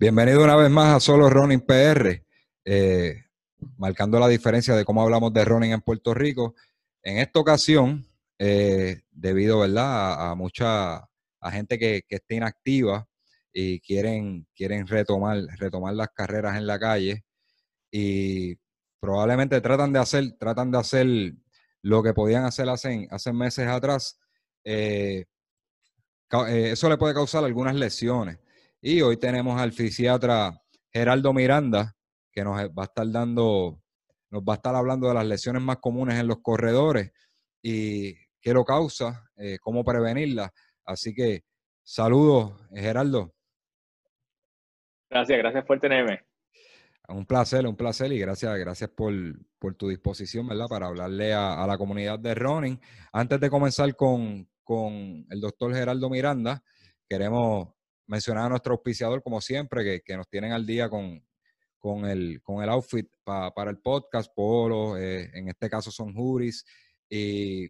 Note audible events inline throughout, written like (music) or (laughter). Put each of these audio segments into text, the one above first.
Bienvenido una vez más a Solo Running PR, eh, marcando la diferencia de cómo hablamos de running en Puerto Rico. En esta ocasión, eh, debido ¿verdad? a, mucha gente que, que, está inactiva y quieren, quieren retomar, retomar las carreras en la calle y probablemente tratan de hacer, tratan de hacer lo que podían hacer hace, hace meses atrás. Eh, eso le puede causar algunas lesiones. Y hoy tenemos al fisiatra Geraldo Miranda, que nos va a estar dando, nos va a estar hablando de las lesiones más comunes en los corredores y qué lo causa, eh, cómo prevenirlas. Así que saludos, Geraldo. Gracias, gracias por tenerme. Un placer, un placer y gracias, gracias por, tu disposición, ¿verdad? Para hablarle a, la comunidad de running. Antes de comenzar con, con el doctor Geraldo Miranda, queremos mencionar a nuestro auspiciador, como siempre, que, nos tienen al día con, con, el, con el outfit para el podcast, Polo, eh, en este caso son Juris. Y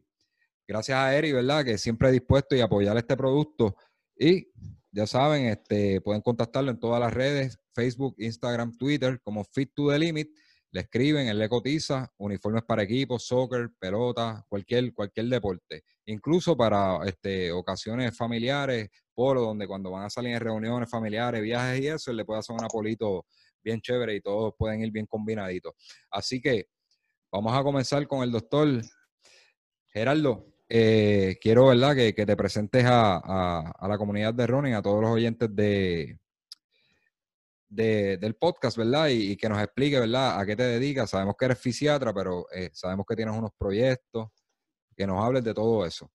gracias a Eri, ¿verdad? Que siempre dispuesto y apoyar este producto. Y ya saben, este, pueden contactarlo en todas las redes, Facebook, Instagram, Twitter, como Fit to the Limit. Le escriben, él le cotiza, uniformes para equipos, soccer, pelota, cualquier, cualquier deporte. Incluso para este, ocasiones familiares, polo, donde cuando van a salir en reuniones familiares, viajes y eso, le puede hacer un apolito bien chévere y todos pueden ir bien combinaditos. Así que vamos a comenzar con el doctor Gerardo. Eh, quiero, ¿verdad?, que, te presentes a, la comunidad de running, a todos los oyentes de, del podcast, ¿verdad? Y, que nos explique, ¿verdad?, a qué te dedicas. Sabemos que eres fisiatra, pero eh, sabemos que tienes unos proyectos, que nos hables de todo eso.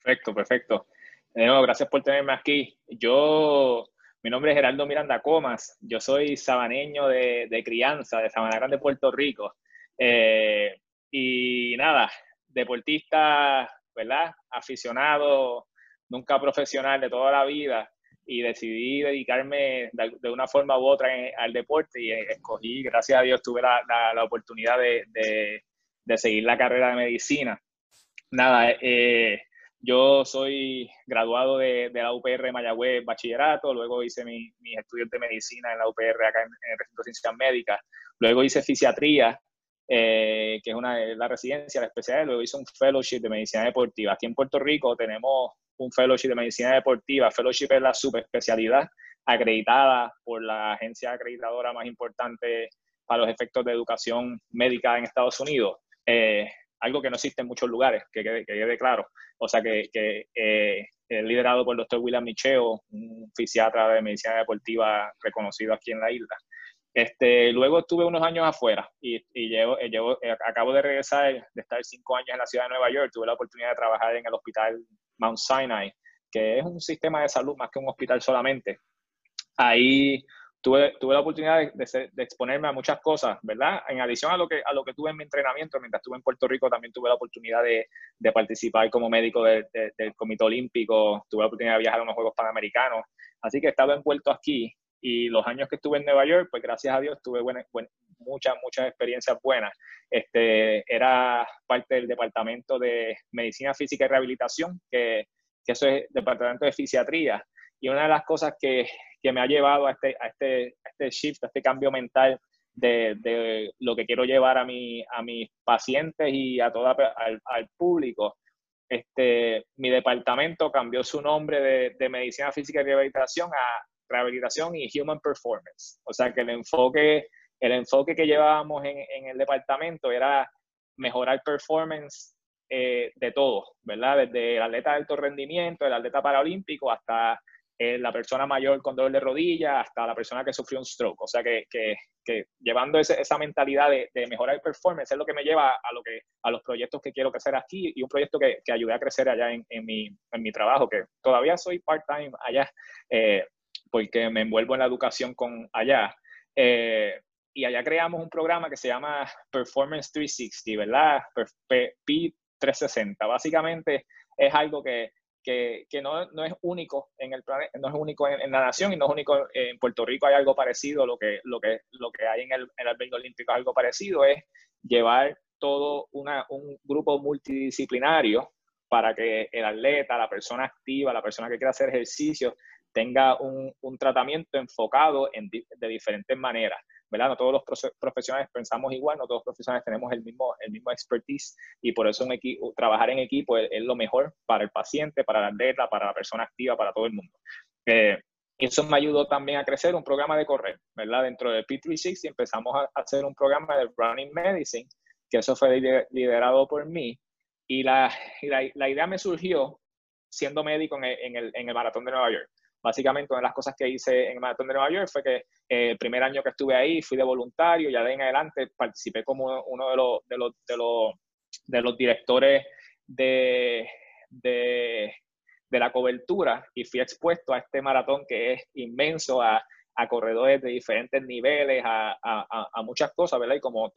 Perfecto, perfecto gracias por tenerme aquí. Yo, mi nombre es Geraldo Miranda Comas, yo soy sabaneño de, crianza, de Sabana Grande, Puerto Rico. Eh, y nada, deportista, ¿verdad? Aficionado, nunca profesional de toda la vida y decidí dedicarme de, una forma u otra al deporte y escogí, gracias a Dios, tuve la, la, oportunidad de, de, seguir la carrera de medicina. Nada, eh, yo soy graduado de, la UPR Mayagüez Bachillerato, luego hice mis estudios de medicina en la UPR acá en, el Recinto de Ciencias Médicas, luego hice fisiatría, eh, que es una la residencia, la especialidad, luego hice un fellowship de medicina deportiva. Aquí en Puerto Rico tenemos un fellowship de medicina deportiva, fellowship es la subespecialidad acreditada por la agencia acreditadora más importante para los efectos de educación médica en Estados Unidos. Eh, algo que no existe en muchos lugares, que quede, claro. O sea, que, que eh, liderado por el doctor William Micheo, un fisiatra de medicina deportiva reconocido aquí en la isla. Este, luego estuve unos años afuera y, y llevo, eh, llevo, eh, acabo de regresar, de estar cinco años en la ciudad de Nueva York, tuve la oportunidad de trabajar en el hospital Mount Sinai, que es un sistema de salud más que un hospital solamente. Ahí tuve, tuve la oportunidad de, exponerme a muchas cosas, ¿verdad? En adición a lo, que, a lo que tuve en mi entrenamiento, mientras estuve en Puerto Rico, también tuve la oportunidad de, de participar como médico del Comité Olímpico, tuve la oportunidad de viajar a unos Juegos Panamericanos, así que he estado envuelto aquí y los años que estuve en Nueva York, pues gracias a Dios tuve buenas, muchas, muchas experiencias buenas. Este, era parte del Departamento de Medicina Física y Rehabilitación, que, que eso es Departamento de Fisiatría. Y una de las cosas que, que me ha llevado a este, a este, a este shift, a este cambio mental de, de, lo que quiero llevar a, mi, a mis pacientes y a toda, al, al público. Este, mi departamento cambió su nombre de, de, Medicina Física y Rehabilitación a Rehabilitación y Human Performance. O sea que el enfoque, el enfoque que llevábamos en, en el departamento era mejorar performance eh, de todo, ¿verdad? Desde el atleta de alto rendimiento, el atleta paralímpico, hasta eh, la persona mayor con dolor de rodilla hasta la persona que sufrió un stroke. O sea que, que, que llevando esa mentalidad de, de, mejorar el performance es lo que me lleva a, lo que, a los proyectos que quiero crecer aquí y un proyecto que, que ayude a crecer allá en, en, mi, en mi trabajo, que todavía soy part-time allá, eh, porque me envuelvo en la educación con allá. Eh, y allá creamos un programa que se llama Performance 360, ¿verdad? P360. Básicamente es algo que que, no, no, es único en el no es único en, la nación y no es único en Puerto Rico hay algo parecido lo que lo que lo que hay en el, en el olímpico es algo parecido es llevar todo una, un grupo multidisciplinario para que el atleta, la persona activa, la persona que quiere hacer ejercicio, tenga un, tratamiento enfocado en, de diferentes maneras. ¿Verdad? No todos los profesionales pensamos igual, no todos los profesionales tenemos el mismo, el mismo expertise y por eso un equipo, trabajar en equipo es, lo mejor para el paciente, para la atleta, para la persona activa, para todo el mundo. Eh, eso me ayudó también a crecer un programa de correr, ¿verdad? Dentro de P360 empezamos a hacer un programa de Running Medicine, que eso fue liderado por mí. Y la, la, idea me surgió siendo médico en en el, en el Maratón de Nueva York. Básicamente, una de las cosas que hice en el Maratón de Nueva York fue que eh, el primer año que estuve ahí fui de voluntario, ya de en adelante participé como uno de los, de los, de los, directores de, de, de, la cobertura y fui expuesto a este maratón que es inmenso, a, a corredores de diferentes niveles, a, a, a muchas cosas, ¿verdad? Y como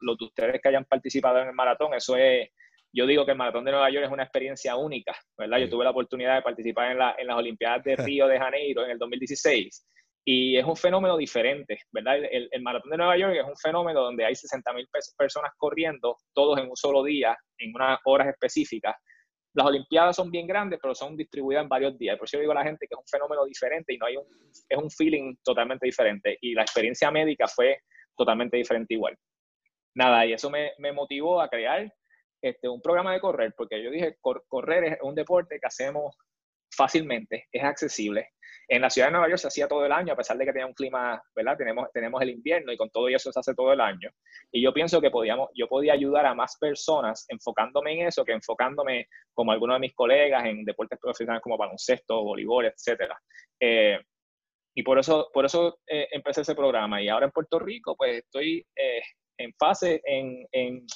los de ustedes que hayan participado en el maratón, eso es yo digo que el Maratón de Nueva York es una experiencia única, ¿verdad? Yo tuve la oportunidad de participar en, la, en, las Olimpiadas de (laughs) Río de Janeiro en el 2016 y es un fenómeno diferente, ¿verdad? El, el Maratón de Nueva York es un fenómeno donde hay 60.000 personas corriendo, todos en un solo día, en unas horas específicas. Las Olimpiadas son bien grandes, pero son distribuidas en varios días. Por eso yo digo a la gente que es un fenómeno diferente y no hay un, es un feeling totalmente diferente. Y la experiencia médica fue totalmente diferente igual. Nada, y eso me, me motivó a crear este, un programa de correr, porque yo dije, correr es un deporte que hacemos fácilmente, es accesible. En la ciudad de Nueva York se hacía todo el año, a pesar de que tenía un clima, ¿verdad? Tenemos, tenemos el invierno y con todo eso se hace todo el año. Y yo pienso que podíamos, yo podía ayudar a más personas enfocándome en eso que enfocándome como algunos de mis colegas en deportes profesionales como baloncesto, voleibol, etc. Eh, y por eso, por eso eh, empecé ese programa. Y ahora en Puerto Rico, pues estoy eh, en fase en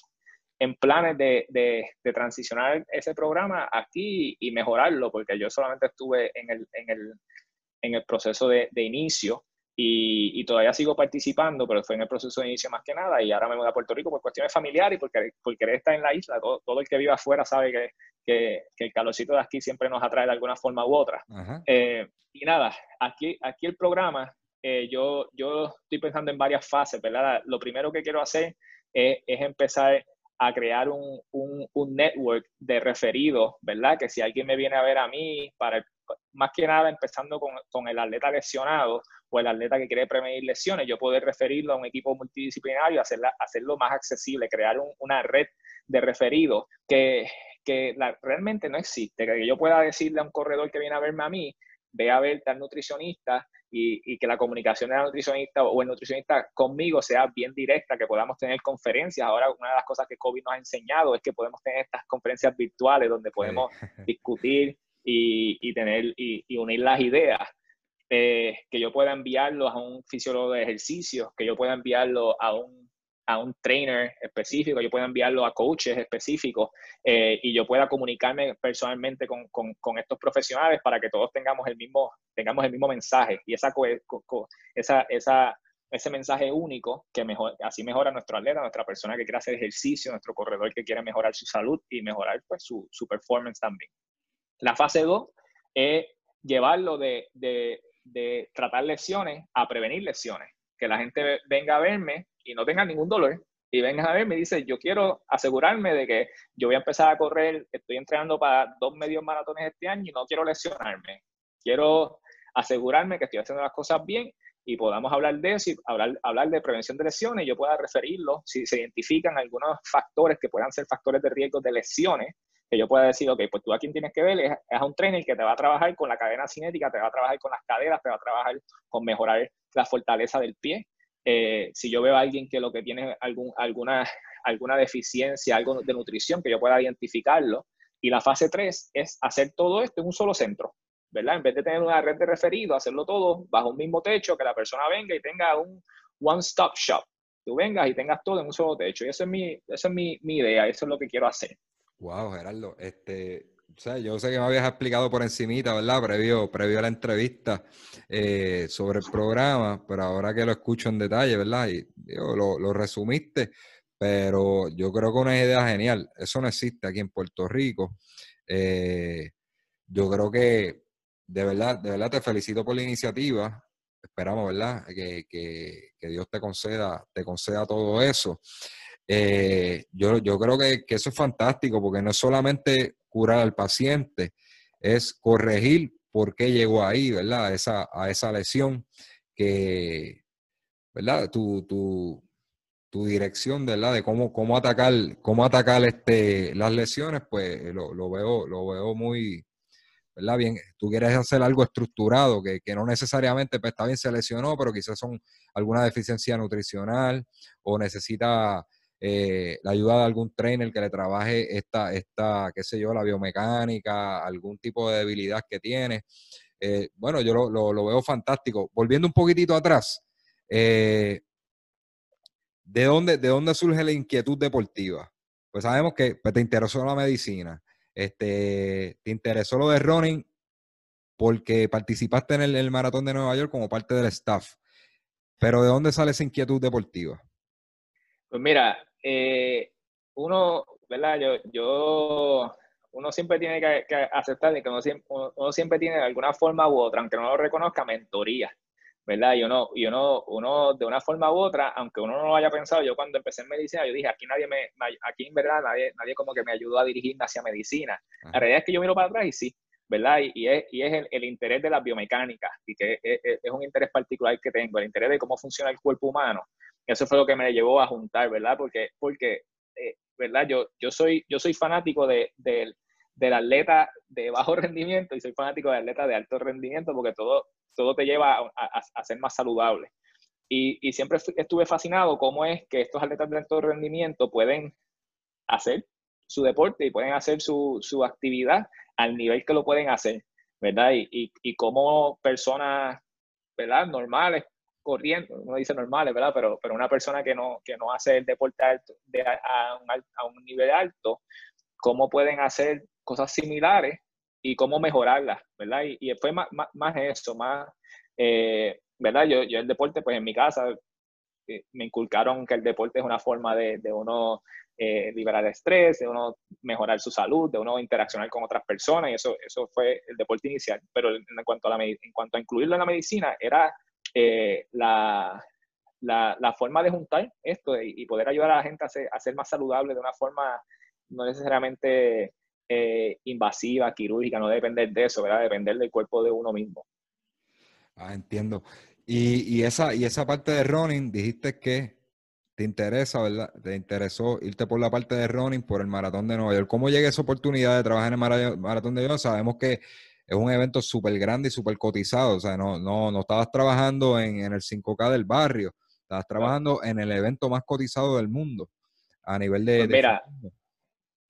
en planes de, de, transicionar ese programa aquí y mejorarlo, porque yo solamente estuve en el, en el, en el proceso de, de inicio y, y, todavía sigo participando, pero fue en el proceso de inicio más que nada y ahora me voy a Puerto Rico por cuestiones familiares y porque, porque querer estar en la isla. Todo, todo el que vive afuera sabe que, que, que, el calorcito de aquí siempre nos atrae de alguna forma u otra. Eh, y nada, aquí, aquí el programa, eh, yo, yo estoy pensando en varias fases, ¿verdad? Lo primero que quiero hacer es, es empezar a crear un, un, un, network de referidos, ¿verdad? Que si alguien me viene a ver a mí, para más que nada empezando con, con, el atleta lesionado o el atleta que quiere prevenir lesiones, yo poder referirlo a un equipo multidisciplinario, hacerla, hacerlo más accesible, crear una red de referidos que, que realmente no existe, que yo pueda decirle a un corredor que viene a verme a mí, ve a ver al nutricionista y, que la comunicación de la nutricionista o el nutricionista conmigo sea bien directa, que podamos tener conferencias. Ahora, una de las cosas que COVID nos ha enseñado es que podemos tener estas conferencias virtuales donde podemos (laughs) discutir y, tener y, unir las ideas. Eh, que yo pueda enviarlo a un fisiólogo de ejercicios, que yo pueda enviarlo a un a un trainer específico, yo pueda enviarlo a coaches específicos eh, y yo pueda comunicarme personalmente con, con, estos profesionales para que todos tengamos el mismo, tengamos el mismo mensaje y esa, esa, esa, ese mensaje único que mejor, así mejora nuestro atleta, nuestra persona que quiere hacer ejercicio, nuestro corredor que quiere mejorar su salud y mejorar pues, su, su performance también. La fase 2 es llevarlo de, de, de tratar lesiones a prevenir lesiones. Que la gente venga a verme y no tenga ningún dolor y vengas a ver, me dice, yo quiero asegurarme de que yo voy a empezar a correr, estoy entrenando para dos medios maratones este año y no quiero lesionarme. Quiero asegurarme que estoy haciendo las cosas bien y podamos hablar de eso y hablar, hablar de prevención de lesiones. Yo pueda referirlo si se identifican algunos factores que puedan ser factores de riesgo de lesiones, que yo pueda decir, ok, pues tú a quien tienes que ver es, es, a un trainer que te va a trabajar con la cadena cinética, te va a trabajar con las caderas, te va a trabajar con mejorar la fortaleza del pie, eh, si yo veo a alguien que lo que tiene algún, alguna, (laughs) alguna deficiencia, algo de nutrición, que yo pueda identificarlo. Y la fase 3 es hacer todo esto en un solo centro, ¿verdad? En vez de tener una red de referidos, hacerlo todo bajo un mismo techo, que la persona venga y tenga un one-stop shop. Tú vengas y tengas todo en un solo techo. Y esa es mi, esa es mi, mi idea, eso es lo que quiero hacer. Wow, Gerardo, este, o sea, yo sé que me habías explicado por encimita, ¿verdad? Previo, previo a la entrevista eh, sobre el programa, pero ahora que lo escucho en detalle, ¿verdad? Y lo, lo, resumiste, pero yo creo que una idea genial. Eso no existe aquí en Puerto Rico. Eh, yo creo que de verdad, de verdad te felicito por la iniciativa. Esperamos, ¿verdad? Que, que, que Dios te conceda, te conceda todo eso. Eh, yo, yo creo que, eso es fantástico porque no es solamente curar al paciente, es corregir por qué llegó ahí, ¿verdad? A esa, a esa lesión que, ¿verdad? Tu, tu, tu dirección, ¿verdad? De cómo, cómo atacar, cómo atacar este, las lesiones, pues lo, lo veo, lo veo muy, ¿verdad? Bien, tú quieres hacer algo estructurado, que, que, no necesariamente, pues está bien, se lesionó, pero quizás son alguna deficiencia nutricional o necesita eh, la ayuda de algún trainer que le trabaje esta, esta, qué sé yo, la biomecánica, algún tipo de debilidad que tiene. Eh, bueno, yo lo, veo fantástico. Volviendo un poquitito atrás, eh, ¿de, dónde, ¿de dónde surge la inquietud deportiva? Pues sabemos que pues, te interesó la medicina, este, te interesó lo de running porque participaste en el maratón de Nueva York como parte del staff. Pero ¿de dónde sale esa inquietud deportiva? Pues mira, eh, uno, ¿verdad? Yo, yo, uno siempre tiene que, aceptar que uno siempre, uno, siempre tiene de alguna forma u otra, aunque no lo reconozca, mentoría, ¿verdad? Y uno, y uno, uno de una forma u otra, aunque uno no lo haya pensado, yo cuando empecé en medicina, yo dije, aquí nadie me, aquí en verdad nadie, nadie como que me ayudó a dirigirme hacia medicina. La realidad es que yo miro para atrás y sí, ¿verdad? Y, es, y es el, interés de la biomecánica, y que es, es, un interés particular que tengo, el interés de cómo funciona el cuerpo humano, eso fue lo que me llevó a juntar, ¿verdad? Porque, porque eh, ¿verdad? Yo, yo, soy, yo soy fanático de, del atleta de bajo (laughs) rendimiento y soy fanático del atleta de alto rendimiento porque todo, todo te lleva a, ser más saludable. Y, siempre estuve fascinado cómo es que estos atletas de alto rendimiento pueden hacer su deporte y pueden hacer su, su actividad al nivel que lo pueden hacer, ¿verdad? Y, y, y cómo personas, ¿verdad? Normales corriendo, uno dice normales, ¿verdad? Pero, pero una persona que no, que no hace el deporte alto, de, a, un, a, un, nivel alto, ¿cómo pueden hacer cosas similares y cómo mejorarlas, ¿verdad? Y, y fue más, más, eso, más, eh, ¿verdad? Yo, yo el deporte, pues en mi casa eh, me inculcaron que el deporte es una forma de, de uno eh, liberar estrés, de uno mejorar su salud, de uno interaccionar con otras personas, y eso, eso fue el deporte inicial. Pero en cuanto a, la, en cuanto a incluirlo en la medicina, era eh, la, la, forma de juntar esto y, poder ayudar a la gente a ser, a ser, más saludable de una forma no necesariamente eh, invasiva, quirúrgica, no depender de eso, ¿verdad? Depender del cuerpo de uno mismo. Ah, entiendo. Y, y, esa, y esa parte de running, dijiste que te interesa, ¿verdad? Te interesó irte por la parte de running por el maratón de Nueva York. ¿Cómo llega esa oportunidad de trabajar en el maratón de Nueva York? Sabemos que es un evento súper grande y súper cotizado. O sea, no, no, no estabas trabajando en, el 5K del barrio, estabas trabajando en el evento más cotizado del mundo a nivel de... Pues mira,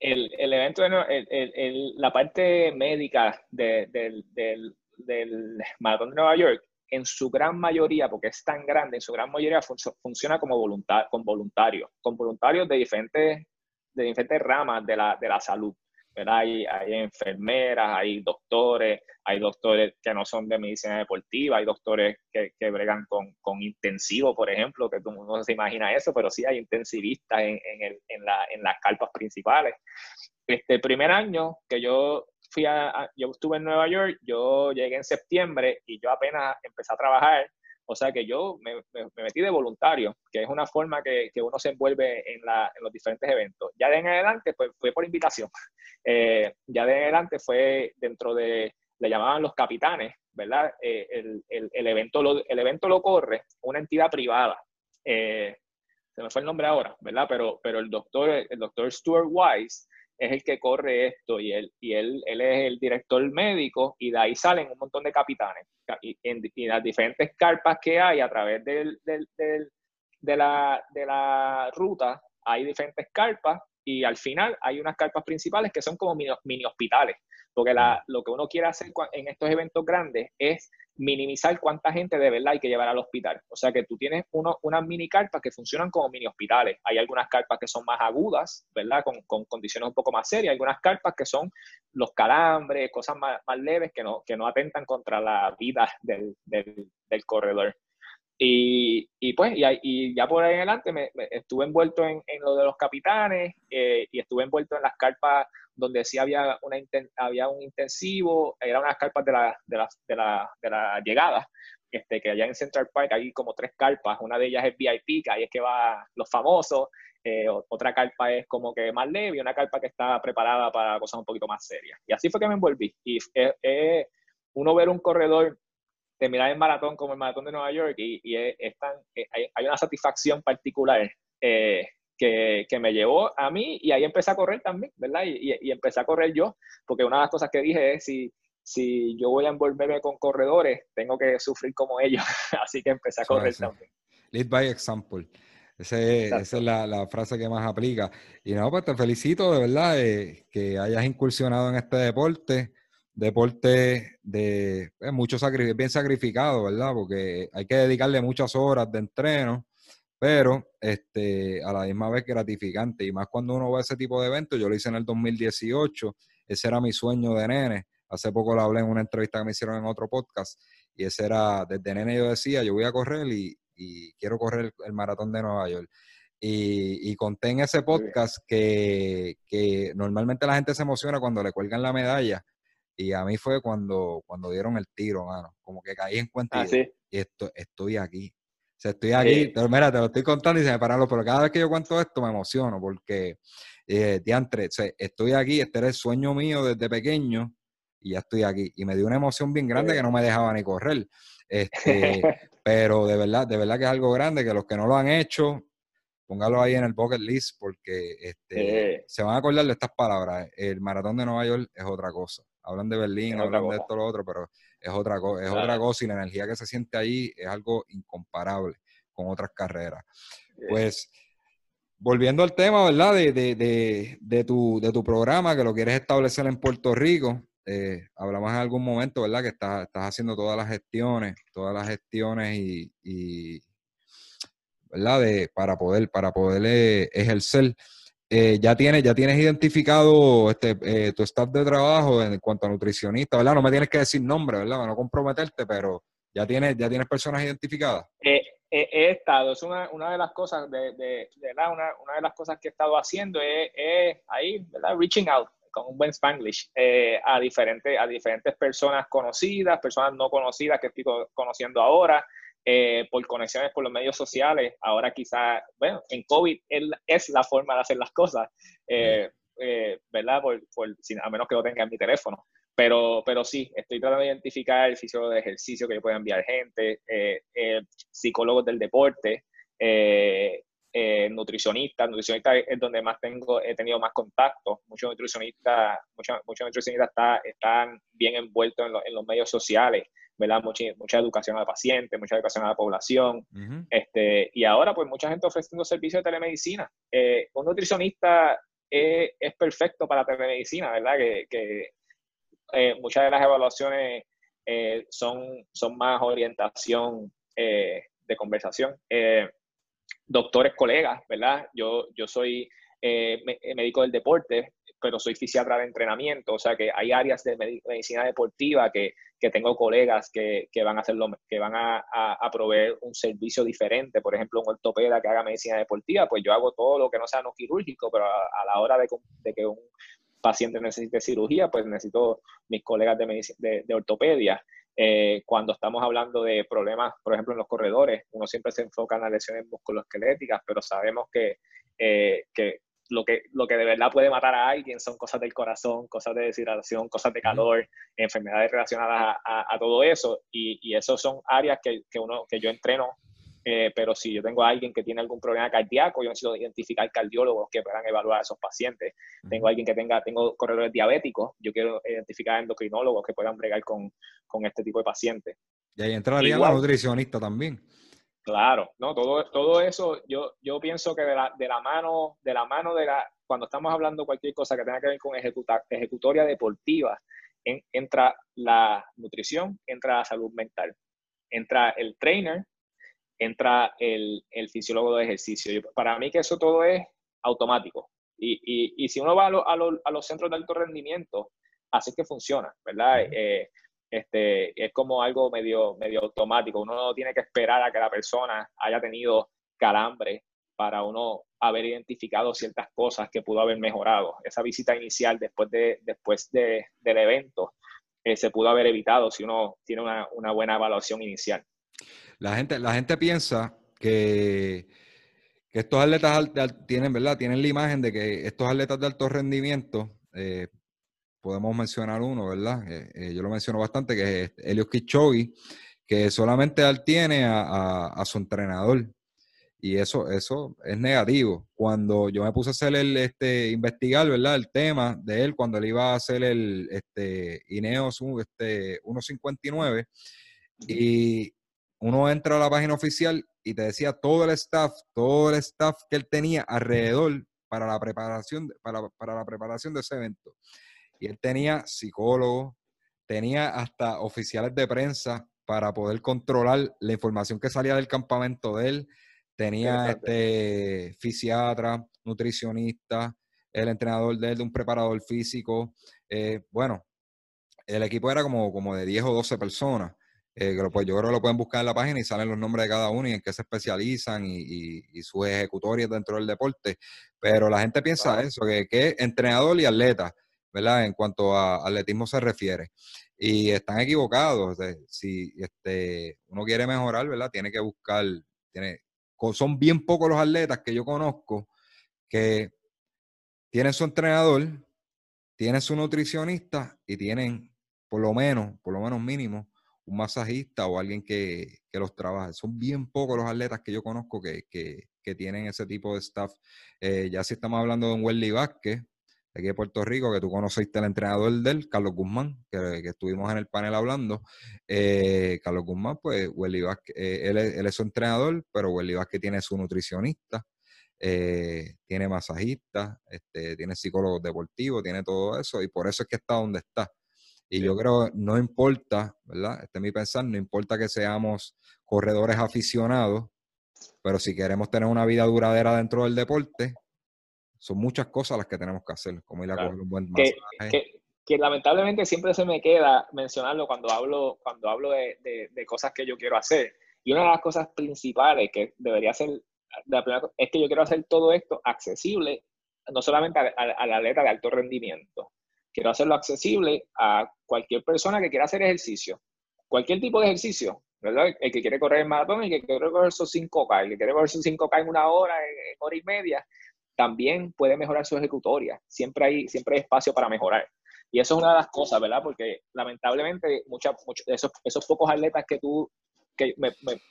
el, el, evento, el, el, la parte médica del, del, del Maratón de Nueva York, en su gran mayoría, porque es tan grande, en su gran mayoría funciona como voluntar, con voluntarios, con voluntarios de diferentes, de diferentes ramas de la, de la salud. Hay, hay, enfermeras, hay doctores, hay doctores que no son de medicina deportiva, hay doctores que, que bregan con, con, intensivo, por ejemplo, que no se imagina eso, pero sí hay intensivistas en, en, el, en, la, en las carpas principales. Este primer año que yo fui a, yo estuve en Nueva York, yo llegué en septiembre y yo apenas empecé a trabajar o sea que yo me, metí de voluntario, que es una forma que, uno se envuelve en, los diferentes eventos. Ya de en adelante, pues fue por invitación. (laughs) Eh, ya de en adelante fue dentro de, le llamaban los capitanes, ¿verdad? Eh, el, evento lo, el evento lo corre una entidad privada. Eh, se me fue el nombre ahora, ¿verdad? Pero, pero el doctor, el doctor Stuart Wise es el que corre esto y él, y él, él es el director médico y de ahí salen un montón de capitanes. Y, en, las diferentes carpas que hay a través del, de, la, de la ruta, hay diferentes carpas y al final hay unas carpas principales que son como mini, hospitales, porque la, lo que uno quiere hacer en estos eventos grandes es minimizar cuánta gente de verdad hay que llevar al hospital. O sea que tú tienes uno, unas mini carpas que funcionan como mini hospitales. Hay algunas carpas que son más agudas, ¿verdad? Con, con condiciones un poco más serias. Hay algunas carpas que son los calambres, cosas más, más leves que no, que no atentan contra la vida del, del, del corredor. Y, y, pues, y, y, ya por ahí adelante me, estuve envuelto en, en, lo de los capitanes eh, y estuve envuelto en las carpas donde sí había, una, había un intensivo, eran unas carpas de la, de la, de la, de la llegada, este, que allá en Central Park hay como tres carpas, una de ellas es VIP, que ahí es que va los famosos, eh, otra carpa es como que más leve y una carpa que está preparada para cosas un poquito más serias. Y así fue que me envolví. Y uno ver un corredor terminar el maratón como el maratón de Nueva York y, y hay, una satisfacción particular eh, que, que, me llevó a mí y ahí empecé a correr también, ¿verdad? Y, y, empecé a correr yo, porque una de las cosas que dije es si, si yo voy a envolverme con corredores, tengo que sufrir como ellos, (laughs) así que empecé a correr también. Lead by example. esa es la, la, frase que más aplica. Y no, pues te felicito de verdad eh, que hayas incursionado en este deporte deporte de eh, mucho bien sacrificado, ¿verdad? Porque hay que dedicarle muchas horas de entreno, pero este, a la misma vez gratificante. Y más cuando uno va a ese tipo de eventos, yo lo hice en el 2018, ese era mi sueño de nene. Hace poco lo hablé en una entrevista que me hicieron en otro podcast, y ese era, desde nene yo decía, yo voy a correr y, quiero correr el, maratón de Nueva York. Y, y, conté en ese podcast que, que normalmente la gente se emociona cuando le cuelgan la medalla, y a mí fue cuando, cuando dieron el tiro, mano. Como que caí en cuenta y, ah, esto, estoy aquí. O sea, estoy aquí. Mira, te lo estoy contando y se me pararon, pero cada vez que yo cuento esto me emociono porque, eh, diantre, estoy aquí, este era el sueño mío desde pequeño y ya estoy aquí. Y me dio una emoción bien grande que no me dejaba ni correr. (laughs) Este, pero de verdad, de verdad que es algo grande, que los que no lo han hecho, póngalo ahí en el bucket list porque este, se van a acordar de estas palabras. El maratón de Nueva York es otra cosa hablan de Berlín, hablan de esto, lo otro, pero es otra, cosa, es otra cosa y la energía que se siente ahí es algo incomparable con otras carreras. Pues, volviendo al tema, ¿verdad? De, de, de, tu, de tu programa, que lo quieres establecer en Puerto Rico, eh, hablamos en algún momento, ¿verdad? Que estás, estás haciendo todas las gestiones, todas las gestiones y, y ¿verdad? De, para poder, para poder eh, ejercer. Eh, ya, tienes, ya tienes identificado este, eh, tu staff de trabajo en cuanto a nutricionista, ¿verdad? No me tienes que decir nombre, ¿verdad? Para no comprometerte, pero ya tienes, ya tienes personas identificadas. Eh, he estado, es una, una, de las cosas, de, de, Una, una, de las cosas que he estado haciendo es, ahí, ¿verdad? Reaching out con un buen spanglish a, diferentes, a diferentes personas conocidas, personas no conocidas que estoy conociendo ahora, eh, por conexiones por los medios sociales. Ahora quizá, bueno, en COVID es la forma de hacer las cosas, eh, eh, ¿verdad? Por, a menos que lo tenga en mi teléfono. Pero, pero sí, estoy tratando de identificar el físico de ejercicio que yo pueda enviar gente, psicólogos del deporte, nutricionistas. Nutricionistas es donde más tengo, he tenido más contacto. Muchos nutricionistas, muchos, muchos nutricionistas está, están bien envueltos en, en los medios sociales. ¿Verdad? Mucha, mucha educación al paciente, mucha educación a la población. este, y ahora, pues, mucha gente ofreciendo servicios de telemedicina. Eh, un nutricionista es, es, perfecto para telemedicina, ¿verdad? Que, que eh, muchas de las evaluaciones eh, son, son más orientación de conversación. doctores, colegas, ¿verdad? Yo, yo soy médico del deporte, pero soy fisiatra de entrenamiento, o sea que hay áreas de medicina deportiva que, que tengo colegas que, que, van a hacerlo, que van a, a, proveer un servicio diferente, por ejemplo, un ortopeda que haga medicina deportiva, pues yo hago todo lo que no sea no quirúrgico, pero a, la hora de, de, que un paciente necesite cirugía, pues necesito mis colegas de, de, de ortopedia. Eh, cuando estamos hablando de problemas, por ejemplo, en los corredores, uno siempre se enfoca en las lesiones musculoesqueléticas, pero sabemos que, eh, que lo que, lo que de verdad puede matar a alguien son cosas del corazón, cosas de deshidratación, cosas de calor, enfermedades relacionadas a, todo eso. Y, y esos son áreas que, que, uno, que yo entreno. Eh, pero si yo tengo a alguien que tiene algún problema cardíaco, yo necesito identificar cardiólogos que puedan evaluar a esos pacientes. Tengo a alguien que tenga, tengo corredores diabéticos, yo quiero identificar endocrinólogos que puedan bregar con, con este tipo de pacientes. Y ahí entraría la nutricionista también. Claro, no, todo, todo eso, yo, yo pienso que de la, de la mano, de la mano de la, cuando estamos hablando cualquier cosa que tenga que ver con ejecutoria deportiva, entra la nutrición, entra la salud mental, entra el trainer, entra el, el fisiólogo de ejercicio. para mí que eso todo es automático. Y, y, y si uno va a, a, los centros de alto rendimiento, así que funciona, ¿verdad? Eh, este, es como algo medio, medio automático. Uno no tiene que esperar a que la persona haya tenido calambre para uno haber identificado ciertas cosas que pudo haber mejorado. Esa visita inicial después, de, después de, del evento eh, se pudo haber evitado si uno tiene una, una, buena evaluación inicial. La gente, la gente piensa que, que estos atletas tienen, ¿verdad? Tienen la imagen de que estos atletas de alto rendimiento eh, podemos mencionar uno, ¿verdad? yo lo menciono bastante, que es Elios Kichogi, que solamente él tiene a, su entrenador. Y eso, eso es negativo. Cuando yo me puse a hacer el, este, investigar, ¿verdad? El tema de él, cuando él iba a hacer el, este, Ineos, este, 159, y uno entra a la página oficial y te decía todo el staff, todo el staff que él tenía alrededor para la preparación, para, para la preparación de ese evento. Y él tenía psicólogos, tenía hasta oficiales de prensa para poder controlar la información que salía del campamento de él. Tenía este fisiatra, nutricionista, el entrenador de él, un preparador físico. Eh, bueno, el equipo era como, como de 10 o 12 personas. Eh, pues, yo creo que lo pueden buscar en la página y salen los nombres de cada uno y en qué se especializan y, y, sus ejecutorias dentro del deporte. Pero la gente piensa eso, que, que entrenador y atleta, En cuanto a atletismo se refiere. Y están equivocados. si este, uno quiere mejorar, ¿verdad? Tiene que buscar, son bien pocos los atletas que yo conozco que tienen su entrenador, tienen su nutricionista y tienen por lo menos, por lo menos mínimo, un masajista o alguien que, los trabaje. Son bien pocos los atletas que yo conozco que, tienen ese tipo de staff. Eh, ya si estamos hablando de un Welly Vázquez, aquí de Puerto Rico, que tú conociste al entrenador del, Carlos Guzmán, que, estuvimos en el panel hablando. Eh, Carlos Guzmán, pues, Welly Vázquez, eh, él, es su entrenador, pero Welly Vázquez tiene su nutricionista, tiene masajista, este, tiene psicólogo deportivo, tiene todo eso, y por eso es que está donde está. Y yo creo, no importa, ¿verdad? Este es mi pensar, no importa que seamos corredores aficionados, pero si queremos tener una vida duradera dentro del deporte, son muchas cosas las que tenemos que hacer, como ir a coger un buen masaje. Que, que, lamentablemente siempre se me queda mencionarlo cuando hablo, cuando hablo de, de, cosas que yo quiero hacer. Y una de las cosas principales que debería ser, es que yo quiero hacer todo esto accesible, no solamente a la atleta de alto rendimiento, Quiero hacerlo accesible a cualquier persona que quiera hacer ejercicio. Cualquier tipo de ejercicio, ¿verdad? El que quiere correr el maratón, el que quiere correr esos 5K, el que quiere correr esos 5K en una hora, en, hora y media, también puede mejorar su ejecutoria. Siempre hay, siempre hay espacio para mejorar. Y eso es una de las cosas, ¿verdad? Porque lamentablemente mucha, esos, esos pocos atletas que tú, que me,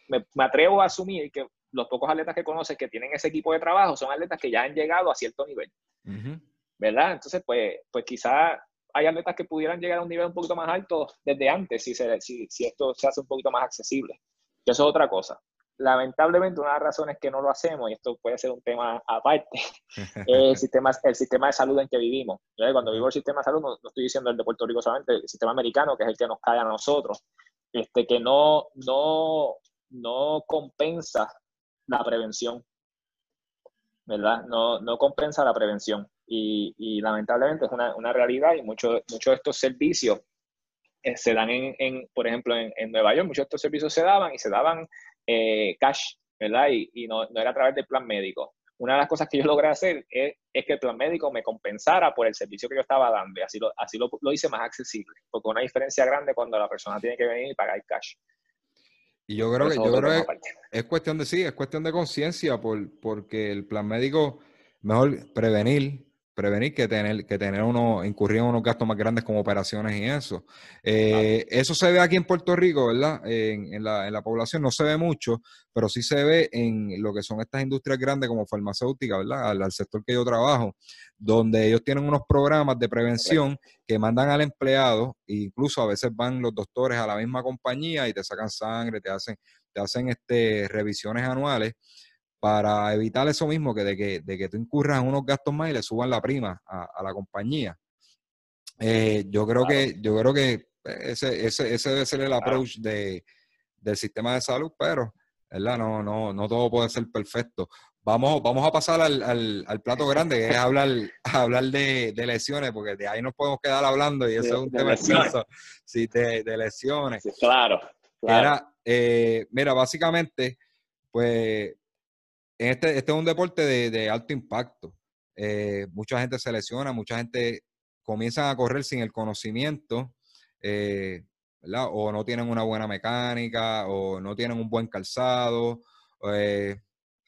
me, me, atrevo a asumir que los pocos atletas que conoces que tienen ese equipo de trabajo son atletas que ya han llegado a cierto nivel. ¿verdad? Entonces, pues, pues quizás hay atletas que pudieran llegar a un nivel un poquito más alto desde antes si, se, si, si esto se hace un poquito más accesible. Y eso es otra cosa. Lamentablemente, una de las razones que no lo hacemos, y esto puede ser un tema aparte, (laughs) es el sistema, el sistema de salud en que vivimos. Cuando vivo el sistema de salud, no, estoy diciendo el de Puerto Rico solamente, el sistema americano, que es el que nos cae a nosotros, este, que no, no, no compensa la prevención. ¿Verdad? No, no compensa la prevención. Y, lamentablemente es una, una realidad y muchos mucho de estos servicios eh, se dan en, en, por ejemplo, en, en, Nueva York, muchos de estos servicios se daban y se daban eh, cash, ¿verdad? Y, y no, no, era a través del plan médico. Una de las cosas que yo logré hacer es, es, que el plan médico me compensara por el servicio que yo estaba dando y así lo, así lo, lo hice más accesible, porque una diferencia grande cuando la persona tiene que venir y pagar cash. Y yo creo que, yo creo que es cuestión de sí, es cuestión de conciencia, por, porque el plan médico, mejor prevenir, prevenir que tener, que tener uno, incurrir en unos gastos más grandes como operaciones y eso. Eh, eso se ve aquí en Puerto Rico, ¿verdad? En, la, en, la, población no se ve mucho, pero sí se ve en lo que son estas industrias grandes como farmacéutica, ¿verdad? Al, sector que yo trabajo, donde ellos tienen unos programas de prevención que mandan al empleado, e incluso a veces van los doctores a la misma compañía y te sacan sangre, te hacen, te hacen este, revisiones anuales para evitar eso mismo, que de que, de que tú incurras en unos gastos más y le suban la prima a, la compañía. Eh, yo creo que, yo creo que ese, ese, ese debe ser el approach de, del sistema de salud, pero ¿verdad? No, no, no todo puede ser perfecto. Vamos, vamos a pasar al, al, plato (laughs) grande, que es hablar, hablar de, de, lesiones, porque de ahí nos podemos quedar hablando y eso es un tema extenso. Sí, de, de lesiones. claro. claro. Eh, mira, básicamente, pues este, este es un deporte de, alto impacto. Eh, mucha gente se lesiona, mucha gente comienza a correr sin el conocimiento, eh, ¿verdad? O no tienen una buena mecánica, o no tienen un buen calzado. Eh,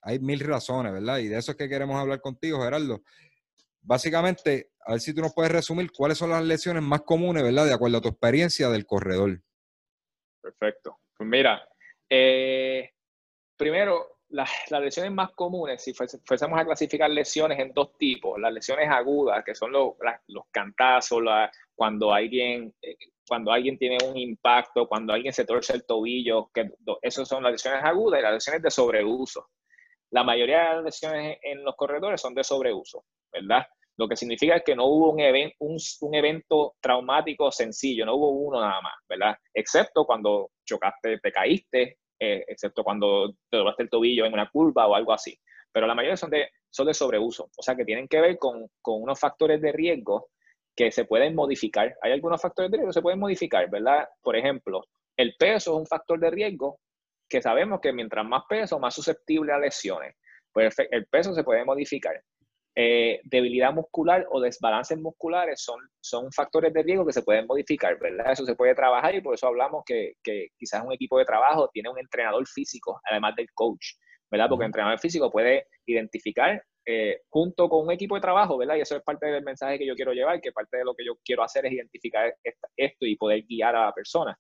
hay mil razones, ¿verdad? Y de eso es que queremos hablar contigo, Gerardo. Básicamente, a ver si tú nos puedes resumir cuáles son las lesiones más comunes, ¿verdad? De acuerdo a tu experiencia del corredor. Perfecto. Pues mira, primero, las, lesiones más comunes, si fuésemos a clasificar lesiones en dos tipos, las lesiones agudas, que son los, los cantazos, cuando alguien eh, cuando alguien tiene un impacto, cuando alguien se torce el tobillo, que esas son las lesiones agudas y las lesiones de sobreuso. La mayoría de las lesiones en los corredores son de sobreuso, ¿verdad? Lo que significa que no hubo un, un, evento traumático sencillo, no hubo uno nada más, ¿verdad? Excepto cuando chocaste, te caíste, eh, excepto cuando te doblaste el tobillo en una curva o algo así. Pero la mayoría son de, sobreuso, o sea que tienen que ver con, con unos factores de riesgo que se pueden modificar. Hay algunos factores de riesgo que se pueden modificar, ¿verdad? Por ejemplo, el peso es un factor de riesgo que sabemos que mientras más peso, más susceptible a lesiones. Pues el peso se puede modificar. Eh, debilidad muscular o desbalances musculares son, son factores de riesgo que se pueden modificar, ¿verdad? Eso se puede trabajar y por eso hablamos que, que quizás un equipo de trabajo tiene un entrenador físico, además del coach, ¿verdad? Porque el entrenador físico puede identificar eh, junto con un equipo de trabajo, ¿verdad? Y eso es parte del mensaje que yo quiero llevar, que parte de lo que yo quiero hacer es identificar esto y poder guiar a la persona.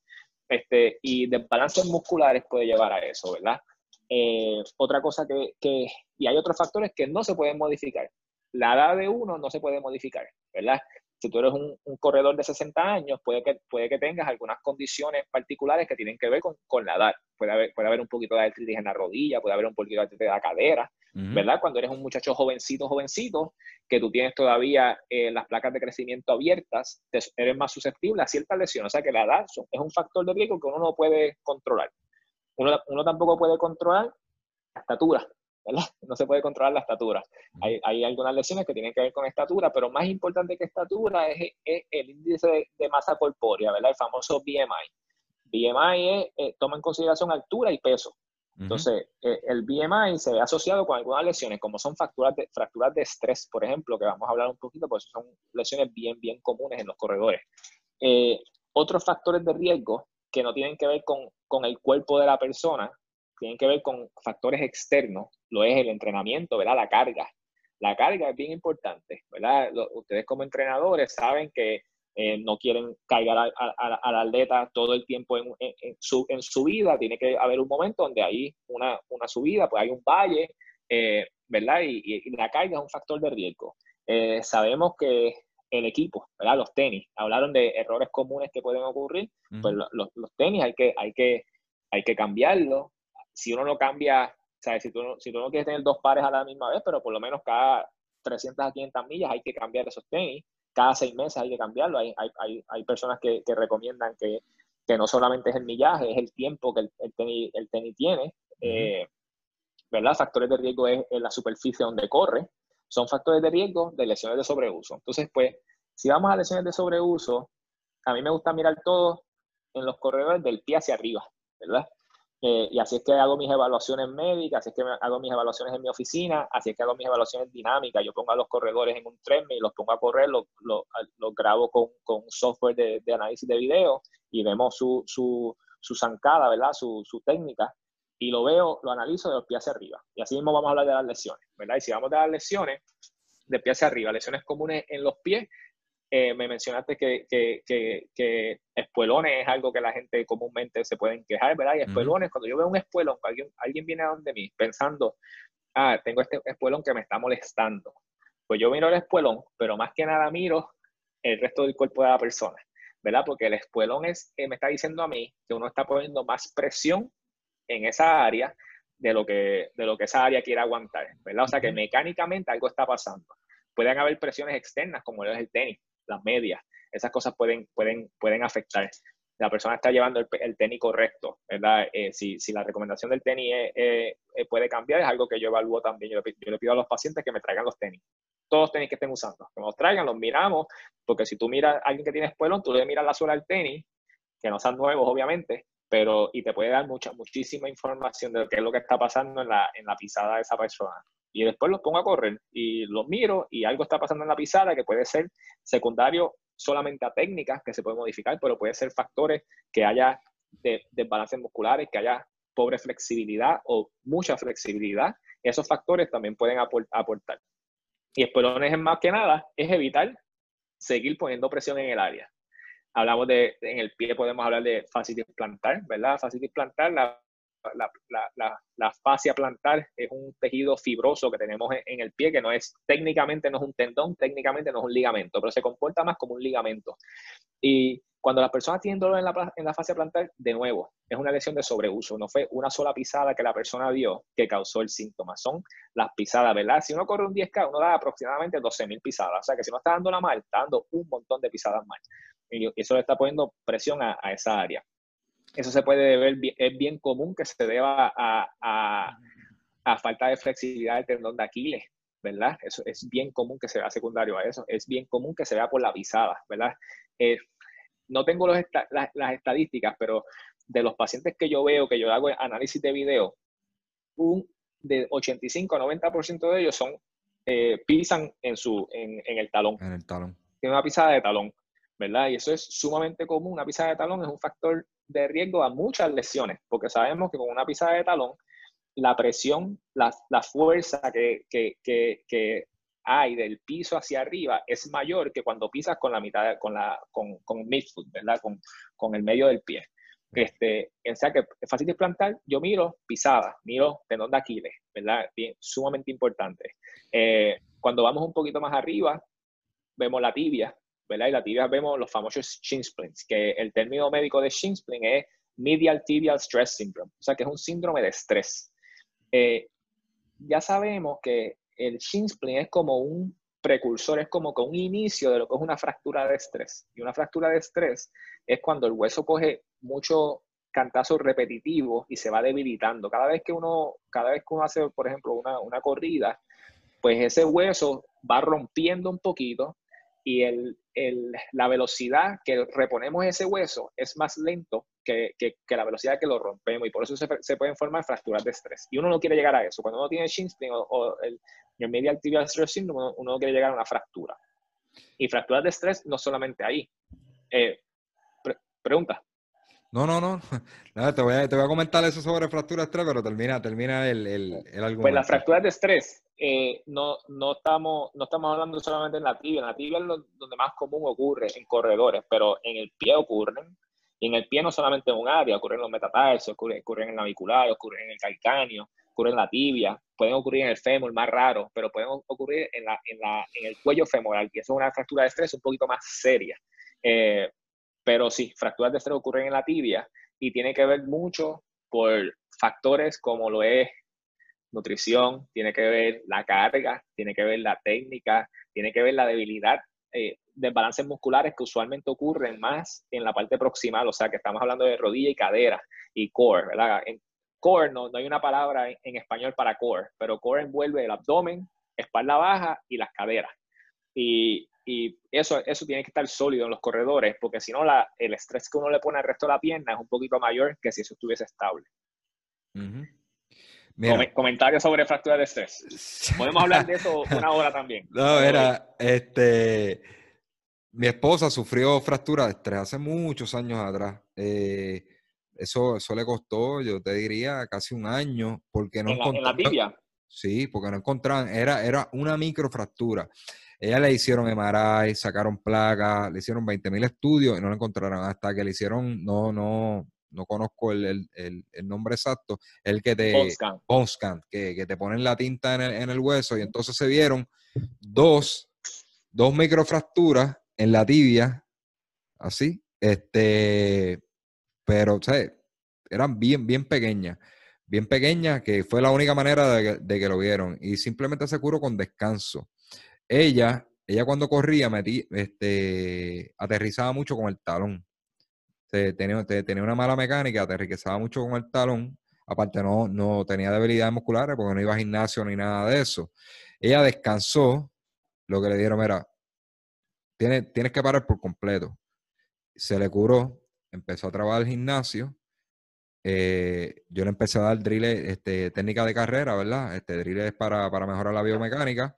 Este, y desbalances musculares puede llevar a eso, ¿verdad? Eh, otra cosa que, que, y hay otros factores que no se pueden modificar. La edad de uno no se puede modificar, ¿verdad? si tú eres un, corredor de 60 años, puede que, puede que tengas algunas condiciones particulares que tienen que ver con, con la edad. Puede haber, puede haber un poquito de artritis en la rodilla, puede haber un poquito de artritis en la cadera, ¿verdad? Cuando eres un muchacho jovencito, jovencito, que tú tienes todavía eh, las placas de crecimiento abiertas, eres más susceptible a ciertas lesiones. O sea que la edad es un factor de riesgo que uno no puede controlar. Uno, uno tampoco puede controlar la estatura. No se puede controlar la estatura. Hay, algunas lesiones que tienen que ver con estatura, pero más importante que estatura es, el índice de, masa corpórea, ¿verdad? El famoso BMI. BMI eh, toma en consideración altura y peso. Entonces, eh, el BMI se ve asociado con algunas lesiones, como son fracturas de, fracturas de estrés, por ejemplo, que vamos a hablar un poquito, porque son lesiones bien, bien comunes en los corredores. Eh, otros factores de riesgo que no tienen que ver con, con el cuerpo de la persona, tienen que ver con factores externos, lo es el entrenamiento, ¿verdad? La carga. La carga es bien importante, ¿verdad? ustedes como entrenadores saben que eh, no quieren cargar al atleta todo el tiempo en, su, en, su, vida, tiene que haber un momento donde hay una, una subida, pues hay un valle, eh, ¿verdad? Y, la carga es un factor de riesgo. Eh, sabemos que el equipo, ¿verdad? Los tenis, hablaron de errores comunes que pueden ocurrir, pues los, los, tenis hay que, hay que, hay que cambiarlos, si uno lo cambia, ¿sabes? Si, tú no, si tú no quieres tener dos pares a la misma vez, pero por lo menos cada 300 a 500 millas hay que cambiar esos tenis, cada seis meses hay que cambiarlo. Hay, hay, hay, personas que, que recomiendan que, que, no solamente es el millaje, es el tiempo que el, el tenis, el tenis tiene. Eh, ¿Verdad? Factores de riesgo es, la superficie donde corre. Son factores de riesgo de lesiones de sobreuso. Entonces, pues, si vamos a lesiones de sobreuso, a mí me gusta mirar todo en los corredores del pie hacia arriba, ¿verdad? Eh, y así es que hago mis evaluaciones médicas, así es que hago mis evaluaciones en mi oficina, así es que hago mis ezaluaciones dinámicas. Yo pongo a los corredores en un y los pongo a correr, los, los, grabo con, con, un software de, de, análisis de video y vemos su, su, su zancada, ¿verdad? Su, su técnica. Y lo veo, lo analizo de los pies hacia arriba. Y así mismo vamos a hablar de las lesiones, ¿verdad? Y si vamos de las lesiones, de pies hacia arriba, lesiones comunes en los pies, eh, me mencionaste que, que, que, espuelones es algo que la gente comúnmente se pueden quejar, ¿verdad? Y espuelones, cuando yo veo un espuelón, alguien, alguien viene a donde mí pensando, ah, tengo este espuelón que me está molestando. Pues yo miro el espuelón, pero más que nada miro el resto del cuerpo de la persona, ¿verdad? Porque el espuelón es, me está diciendo a mí que uno está poniendo más presión en esa área de lo que, de lo que esa área quiere aguantar, ¿verdad? O sea que mecánicamente algo está pasando. Pueden haber presiones externas, como es el tenis, las medias, esas cosas pueden, pueden, pueden afectar. La persona está llevando el, tenis correcto, ¿verdad? Eh, si, si, la recomendación del tenis puede cambiar, es algo que yo evalúo también. Yo, le pido a los pacientes que me traigan los tenis. Todos los tenis que estén usando, que los traigan, los miramos, porque si tú miras a alguien que tiene espuelón, tú le miras la suela del tenis, que no sean nuevos, obviamente, pero y te puede dar mucha, muchísima información de qué es lo que está pasando en la, en la pisada de esa persona y después los pongo a correr y los miro y algo está pasando en la pisada que puede ser secundario solamente a técnicas que se pueden modificar, pero puede ser factores que haya desbalances musculares, que haya pobre flexibilidad o mucha flexibilidad. Esos factores también pueden aportar. Y espelones más que nada es evitar seguir poniendo presión en el área. Hablamos de, en el pie podemos hablar de fascitis plantar, ¿verdad? Fascitis plantar, la, la, la, la, fascia plantar es un tejido fibroso que tenemos en, el pie, que no es, técnicamente no es un tendón, técnicamente no es un ligamento, pero se comporta más como un ligamento. Y cuando las personas tienen dolor en la, en la fascia plantar, de nuevo, es una lesión de sobreuso. No fue una sola pisada que la persona dio que causó el síntoma. Son las pisadas, ¿verdad? Si uno corre un 10K, uno da aproximadamente 12.000 pisadas. O sea que si no está dando la mal, está dando un montón de pisadas mal. Y eso le está poniendo presión a, esa área. Eso se puede ver, es bien común que se deba a, a, a falta de flexibilidad del tendón de Aquiles, ¿verdad? Eso es bien común que se vea secundario a eso. Es bien común que se vea por la pisada, ¿verdad? Eh, no tengo las, estadísticas, pero de los pacientes que yo veo, que yo hago análisis de video, un de 85 a 90% de ellos son, eh, pisan en, su, en, el talón. En el talón. Tiene una pisada de talón, ¿verdad? Y eso es sumamente común. Una pisada de talón es un factor de riesgo a muchas lesiones, porque sabemos que con una pisada de talón, la presión, la, fuerza que, que hay del piso hacia arriba es mayor que cuando pisas con la mitad, con, la, con, con midfoot, ¿verdad? Con, con, el medio del pie. Este, o sea que es fácil de plantar, yo miro pisada, miro tendón de Aquiles, ¿verdad? Bien, sumamente importante. Eh, cuando vamos un poquito más arriba, vemos la tibia, ¿verdad? Y la tibia vemos los famosos shin splints, que el término médico de shin splint es medial tibial stress syndrome, o sea que es un síndrome de estrés. Eh, ya sabemos que el shin splint es como un precursor, es como que un inicio de lo que es una fractura de estrés. Y una fractura de estrés es cuando el hueso coge mucho cantazo repetitivo y se va debilitando. Cada vez que uno, cada vez que uno hace, por ejemplo, una, una corrida, pues ese hueso va rompiendo un poquito y el, el, la velocidad que reponemos ese hueso es más lento que, que, que, la velocidad que lo rompemos y por eso se, se, pueden formar fracturas de estrés. Y uno no quiere llegar a eso. Cuando uno tiene shin o, o el, el medial tibial stress syndrome, uno, no quiere llegar a una fractura. Y fracturas de estrés no solamente ahí. Eh, pregunta. No, no, no. (laughs) te, voy a, te voy a comentar eso sobre fracturas de estrés, pero termina, termina el, el, el argumento. Pues las fracturas de estrés eh, no, no, estamos, no estamos hablando solamente en la tibia. En la tibia es donde más común ocurre, en corredores, pero en el pie ocurren. Y en el pie no solamente en un área, ocurren en los metatarsos, ocurren, en el navicular, ocurren en el calcáneo, ocurren en la tibia, pueden ocurrir en el fémur, más raro, pero pueden ocurrir en, la, en, la, en el cuello femoral, que eso es una fractura de estrés un poquito más seria. Eh, pero sí, fracturas de estrés ocurren en la tibia y tiene que ver mucho por factores como lo es nutrición, tiene que ver la carga, tiene que ver la técnica, tiene que ver la debilidad, eh, desbalances musculares que usualmente ocurren más en la parte proximal, o sea que estamos hablando de rodilla y cadera y core, ¿verdad? En core no, no hay una palabra en, español para core, pero core envuelve el abdomen, espalda baja y las caderas. Y, y eso, eso tiene que estar sólido en los corredores, porque si no, el estrés que uno le pone al resto de la pierna es un poquito mayor que si eso estuviese estable. Comentarios sobre fractura de estrés. Podemos hablar de eso (laughs) una hora también. No, era, este, mi esposa sufrió fractura de estrés hace muchos años atrás. Eh, eso, eso le costó, yo te diría, casi un año, porque no ¿En la, tibia? Sí, porque no encontraban, era, era una microfractura. Ella le hicieron MRI, sacaron placas, le hicieron 20.000 estudios y no lo encontraron. Hasta que le hicieron, no, no, no conozco el, el, el nombre exacto, el que te... Bone scan. que, que, te ponen la tinta en el, en el, hueso y entonces se vieron dos, dos microfracturas en la tibia, así, este, pero, eran bien, bien pequeñas, bien pequeñas, que fue la única manera de que, lo vieron. Y simplemente se curó con descanso. Ella, ella cuando corría, metí, este, aterrizaba mucho con el talón. Tenía, tenía una mala mecánica, aterrizaba mucho con el talón. Aparte, no, no tenía debilidades musculares porque no iba a gimnasio ni nada de eso. Ella descansó. Lo que le dieron era, tienes, tienes que parar por completo. Se le curó empezó a trabajar el gimnasio. Eh, yo le empecé a dar drills, este, técnica de carrera, ¿verdad? Este, drills para, para mejorar la biomecánica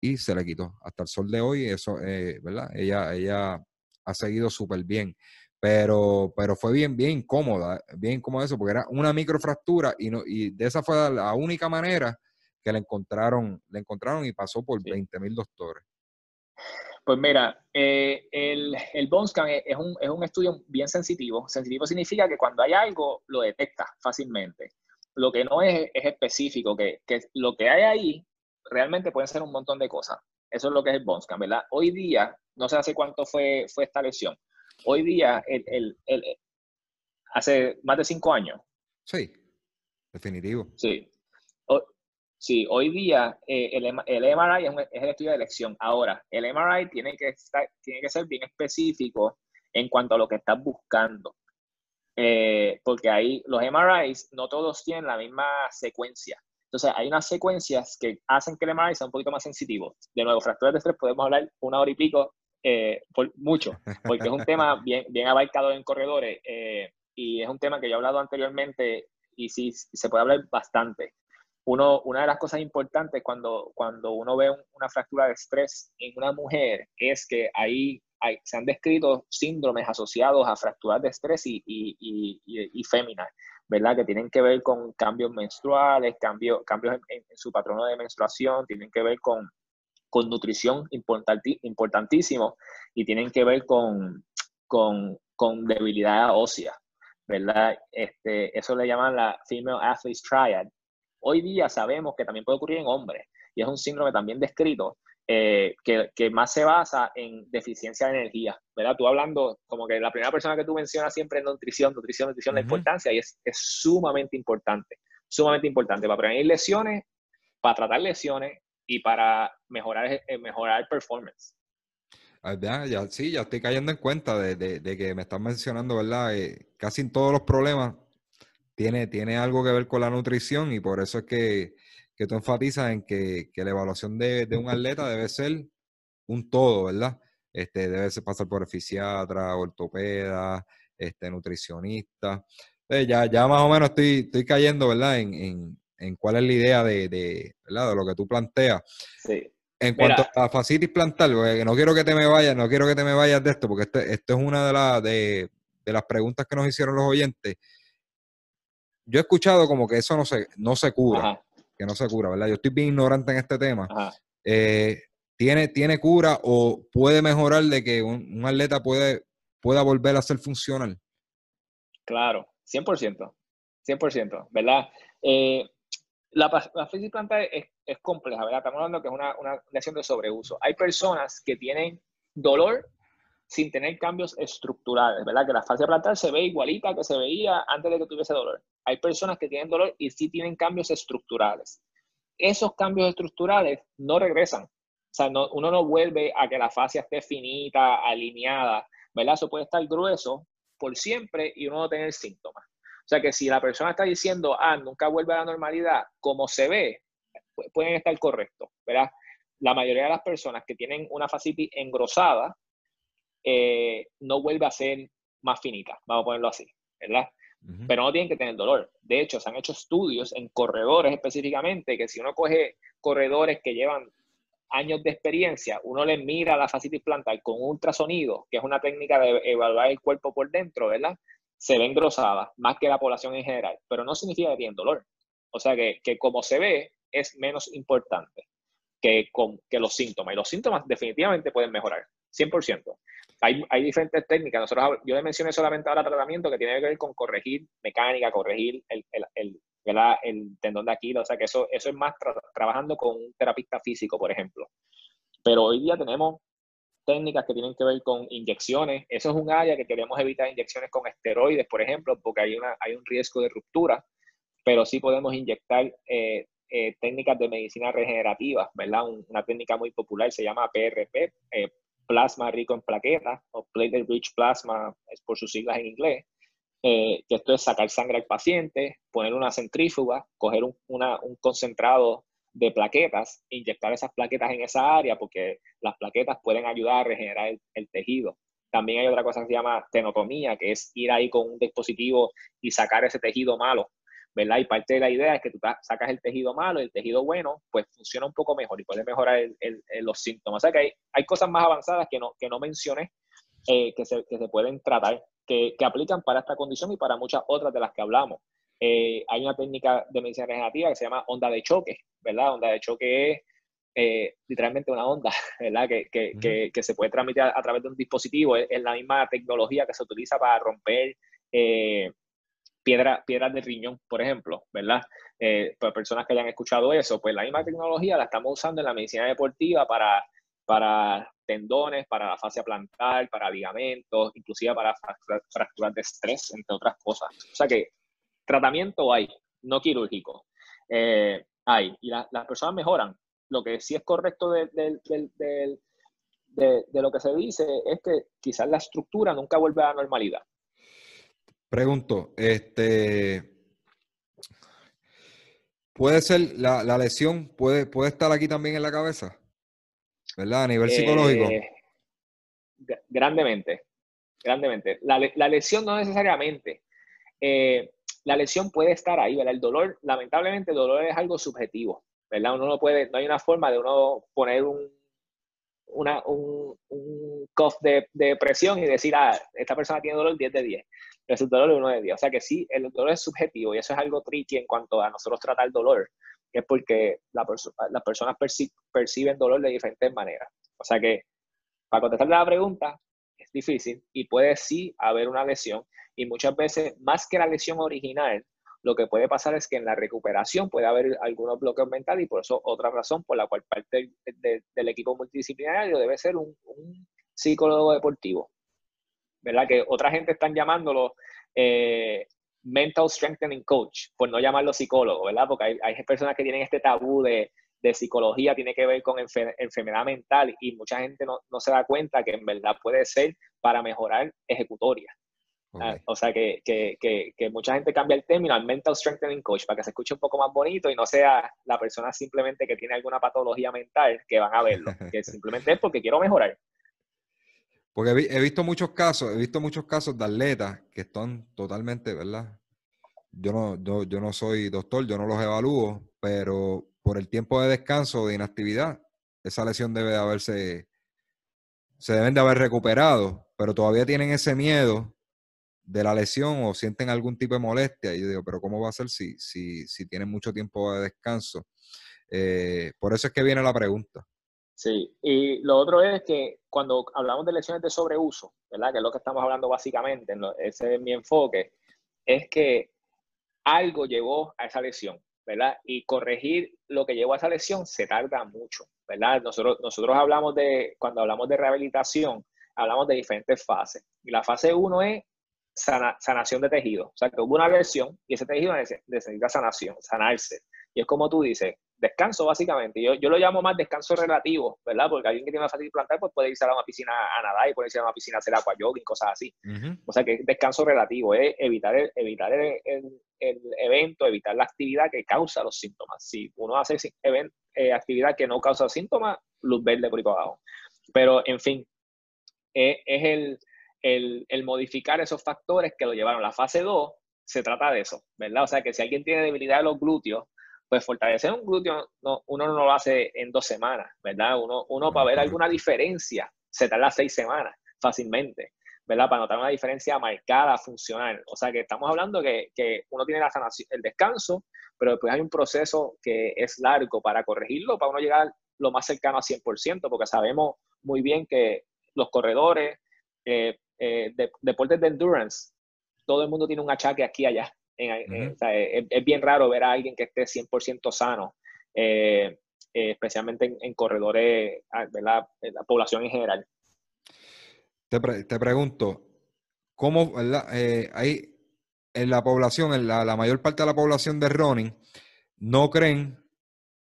y se le quitó. Hasta el sol de hoy, eso, eh, ¿verdad? Ella, ella ha seguido súper bien. Pero, pero fue bien, bien incómoda, bien incómoda eso, porque era una microfractura y, no, y de esa fue la única manera que le encontraron, le encontraron y pasó por 20 mil doctores. Pues mira, eh, el, el bone scan es un, es un estudio bien sensitivo. Sensitivo significa que cuando hay algo, lo detecta fácilmente. Lo que no es, es específico, que, que lo que hay ahí realmente puede ser un montón de cosas. Eso es lo que es el bone scan, ¿verdad? Hoy día, no sé hace cuánto fue, fue esta lesión. Hoy día, el, el, el, hace más de cinco años. Sí, definitivo. Sí. Sí, hoy día eh, el, el, MRI es, el estudio de elección. Ahora, el MRI tiene que, estar, tiene que ser bien específico en cuanto a lo que estás buscando. Eh, porque ahí los MRIs no todos tienen la misma secuencia. Entonces, hay unas secuencias que hacen que el MRI sea un poquito más sensitivo. De nuevo, fracturas de estrés podemos hablar una hora y pico, eh, por mucho, porque es un tema (laughs) bien, bien abarcado en corredores y es un tema que yo he hablado anteriormente y sí se puede hablar bastante uno, una de las cosas importantes cuando, cuando uno ve una fractura de estrés en una mujer es que ahí hay, se han descrito síndromes asociados a fracturas de estrés y, y, y, y féminas, ¿verdad? Que tienen que ver con cambios menstruales, cambios, cambios en, su patrono de menstruación, tienen que ver con, con nutrición importantísimo y tienen que ver con, con, con debilidad ósea, ¿verdad? Este, eso le llaman la Female Athlete Triad, Hoy día sabemos que también puede ocurrir en hombres y es un síndrome también descrito eh, que, que, más se basa en deficiencia de energía, ¿verdad? Tú hablando como que la primera persona que tú mencionas siempre es nutrición, nutrición, nutrición, la importancia y es, es sumamente importante, sumamente importante para prevenir lesiones, para tratar lesiones y para mejorar, eh, mejorar el performance. Ah, ya, sí, ya estoy cayendo en cuenta de, de, que me estás mencionando, ¿verdad? Eh, casi en todos los problemas tiene, tiene algo que ver con la nutrición y por eso es que, que tú enfatizas en que, que la evaluación de, de, un atleta debe ser un todo, ¿verdad? Este, debe ser pasar por fisiatra, ortopeda, este, nutricionista. Entonces ya, ya más o menos estoy, estoy cayendo, ¿verdad? En cuál es la idea de, de, ¿verdad? de lo que tú planteas. Sí. En cuanto a fascitis plantar, no quiero que te me vayas, no quiero que te me vayas de esto, porque este, esto es una de, la, de, de las preguntas que nos hicieron los oyentes yo he escuchado como que eso no se, no se cura, que no se cura, ¿verdad? Yo estoy bien ignorante en este tema. Eh, ¿tiene, ¿Tiene cura o puede mejorar de que un, atleta puede, pueda volver a ser funcional? Claro, 100%, 100%, ¿verdad? Eh, la, la planta es, compleja, ¿verdad? Estamos hablando que es una, una lesión de sobreuso. Hay personas que tienen dolor sin tener cambios estructurales, ¿verdad? Que la fascia plantar se ve igualita que se veía antes de que tuviese dolor. Hay personas que tienen dolor y sí tienen cambios estructurales. Esos cambios estructurales no regresan. O sea, uno no vuelve a que la fascia esté finita, alineada, ¿verdad? Eso puede estar grueso por siempre y uno no tener síntomas. O sea que si la persona está diciendo, ah, nunca vuelve a la normalidad, como se ve, pueden estar correctos, ¿verdad? La mayoría de las personas que tienen una fascitis engrosada, eh, no vuelve a ser más finita, vamos a ponerlo así, ¿verdad? Pero no tienen que tener dolor. De hecho, se han hecho estudios en corredores específicamente, que si uno coge corredores que llevan años de experiencia, uno les mira la fascitis plantar con ultrasonido, que es una técnica de evaluar el cuerpo por dentro, ¿verdad? Se ve engrosada, más que la población en general, pero no significa que tienen dolor. O sea que, que como se ve, es menos importante que, con, que los síntomas. Y los síntomas definitivamente pueden mejorar, 100% hay, diferentes técnicas. Nosotros, yo le mencioné solamente ahora tratamiento que tiene que ver con corregir mecánica, corregir el, el, el, el tendón de Aquiles. O sea, que eso, eso es más trabajando con un terapista físico, por ejemplo. Pero hoy día tenemos técnicas que tienen que ver con inyecciones. Eso es un área que queremos evitar inyecciones con esteroides, por ejemplo, porque hay, una, hay un riesgo de ruptura, pero sí podemos inyectar eh, eh, técnicas de medicina regenerativa, ¿verdad? una técnica muy popular se llama PRP, eh, plasma rico en plaquetas, o platelet rich plasma, es por sus siglas en inglés, eh, que esto es sacar sangre al paciente, poner una centrífuga, coger un, un concentrado de plaquetas, inyectar esas plaquetas en esa área, porque las plaquetas pueden ayudar a regenerar el, tejido. También hay otra cosa que se llama tenotomía, que es ir ahí con un dispositivo y sacar ese tejido malo ¿verdad? Y parte de la idea es que tú sacas el tejido malo y el tejido bueno, pues funciona un poco mejor y puede mejorar los síntomas. O sea que hay, hay, cosas más avanzadas que no, que no mencioné eh, que, se, que, se, pueden tratar, que, que, aplican para esta condición y para muchas otras de las que hablamos. Eh, hay una técnica de medicina regenerativa que se llama onda de choque, ¿verdad? Onda de choque es eh, literalmente una onda, (laughs) ¿verdad? Que, que, que, se puede transmitir a, través de un dispositivo. Es, la misma tecnología que se utiliza para romper eh, piedra, piedras de riñón, por ejemplo, ¿verdad? Eh, para personas que hayan escuchado eso, pues la misma tecnología la estamos usando en la medicina deportiva para, para tendones, para la fascia plantar, para ligamentos, inclusive para fracturas de estrés, entre otras cosas. O sea que tratamiento hay, no quirúrgico. Eh, hay. Y las personas mejoran. Lo que sí es correcto de, de, lo que se dice es que quizás la estructura nunca vuelve a la normalidad. Pregunto, este, ¿puede ser la, lesión, puede, puede estar aquí también en la cabeza? ¿Verdad? A nivel psicológico. Eh, grandemente, grandemente. La, la, lesión no necesariamente. Eh, la lesión puede estar ahí, ¿verdad? El dolor, lamentablemente, el dolor es algo subjetivo, ¿verdad? Uno no puede, no hay una forma de uno poner un, una, un, un de, de, presión y decir, ah, esta persona tiene dolor 10 de 10. El dolor es 1 de 10. O sea que sí, el dolor es subjetivo y eso es algo tricky en cuanto a nosotros tratar dolor, que es porque la las personas perciben dolor de diferentes maneras. O sea que, para contestar la pregunta, es difícil y puede sí haber una lesión y muchas veces, más que la lesión original, lo que puede pasar es que en la recuperación puede haber algunos bloqueos mentales y por eso otra razón por la cual parte del equipo multidisciplinario debe ser un, psicólogo deportivo. ¿Verdad? Que otra gente están llamándolo eh, mental strengthening coach, por no llamarlo psicólogo, ¿verdad? Porque hay, personas que tienen este tabú de, psicología, tiene que ver con enfermedad mental y mucha gente no, no, se da cuenta que en verdad puede ser para mejorar ejecutoria. Ah, o sea, que, que, que, mucha gente cambia el término al mental strengthening coach para que se escuche un poco más bonito y no sea la persona simplemente que tiene alguna patología mental que van a verlo, (laughs) que simplemente es porque quiero mejorar. Porque he, visto muchos casos, he visto muchos casos de atletas que están totalmente, ¿verdad? Yo no, yo, no soy doctor, yo no los evalúo, pero por el tiempo de descanso, de inactividad, esa lesión debe de haberse, se deben de haber recuperado, pero todavía tienen ese miedo de la lesión o sienten algún tipo de molestia. Y yo digo, pero ¿cómo va a ser si, si, si tienen mucho tiempo de descanso? Eh, por eso es que viene la pregunta. Sí, y lo otro es que cuando hablamos de lesiones de sobreuso, ¿verdad? Que es lo que estamos hablando básicamente, ese es mi enfoque, es que algo llevó a esa lesión, ¿verdad? Y corregir lo que llevó a esa lesión se tarda mucho, ¿verdad? Nosotros, nosotros hablamos de, cuando hablamos de rehabilitación, hablamos de diferentes fases. Y la fase 1 es sanación de tejido. O sea, que hubo una lesión y ese tejido necesita sanación, sanarse. Y es como tú dices, descanso básicamente. Yo, yo lo llamo más descanso relativo, ¿verdad? Porque alguien que tiene una fatiga plantar pues puede irse a una piscina a nadar y puede irse a una piscina a hacer y cosas así. O sea, que descanso relativo es evitar, el, evitar el, el, evento, evitar la actividad que causa los síntomas. Si uno hace eh, actividad que no causa síntomas, luz verde por ahí abajo. Pero, en fin, es el el, modificar esos factores que lo llevaron. La fase 2 se trata de eso, ¿verdad? O sea, que si alguien tiene debilidad de los glúteos, pues fortalecer un glúteo no, uno no lo hace en dos semanas, ¿verdad? Uno, uno para ver alguna diferencia se tarda seis semanas fácilmente, ¿verdad? Para notar una diferencia marcada, funcional. O sea, que estamos hablando que, que uno tiene la sanación, el descanso, pero después hay un proceso que es largo para corregirlo, para uno llegar lo más cercano a 100%, porque sabemos muy bien que los corredores, eh, eh, deportes de endurance, todo el mundo tiene un achaque aquí y allá. es, bien raro ver a alguien que esté 100% sano, eh, eh, especialmente en, corredores, ah, de la población en general. Te, te pregunto, ¿cómo hay en la población, en la, mayor parte de la población de running, no creen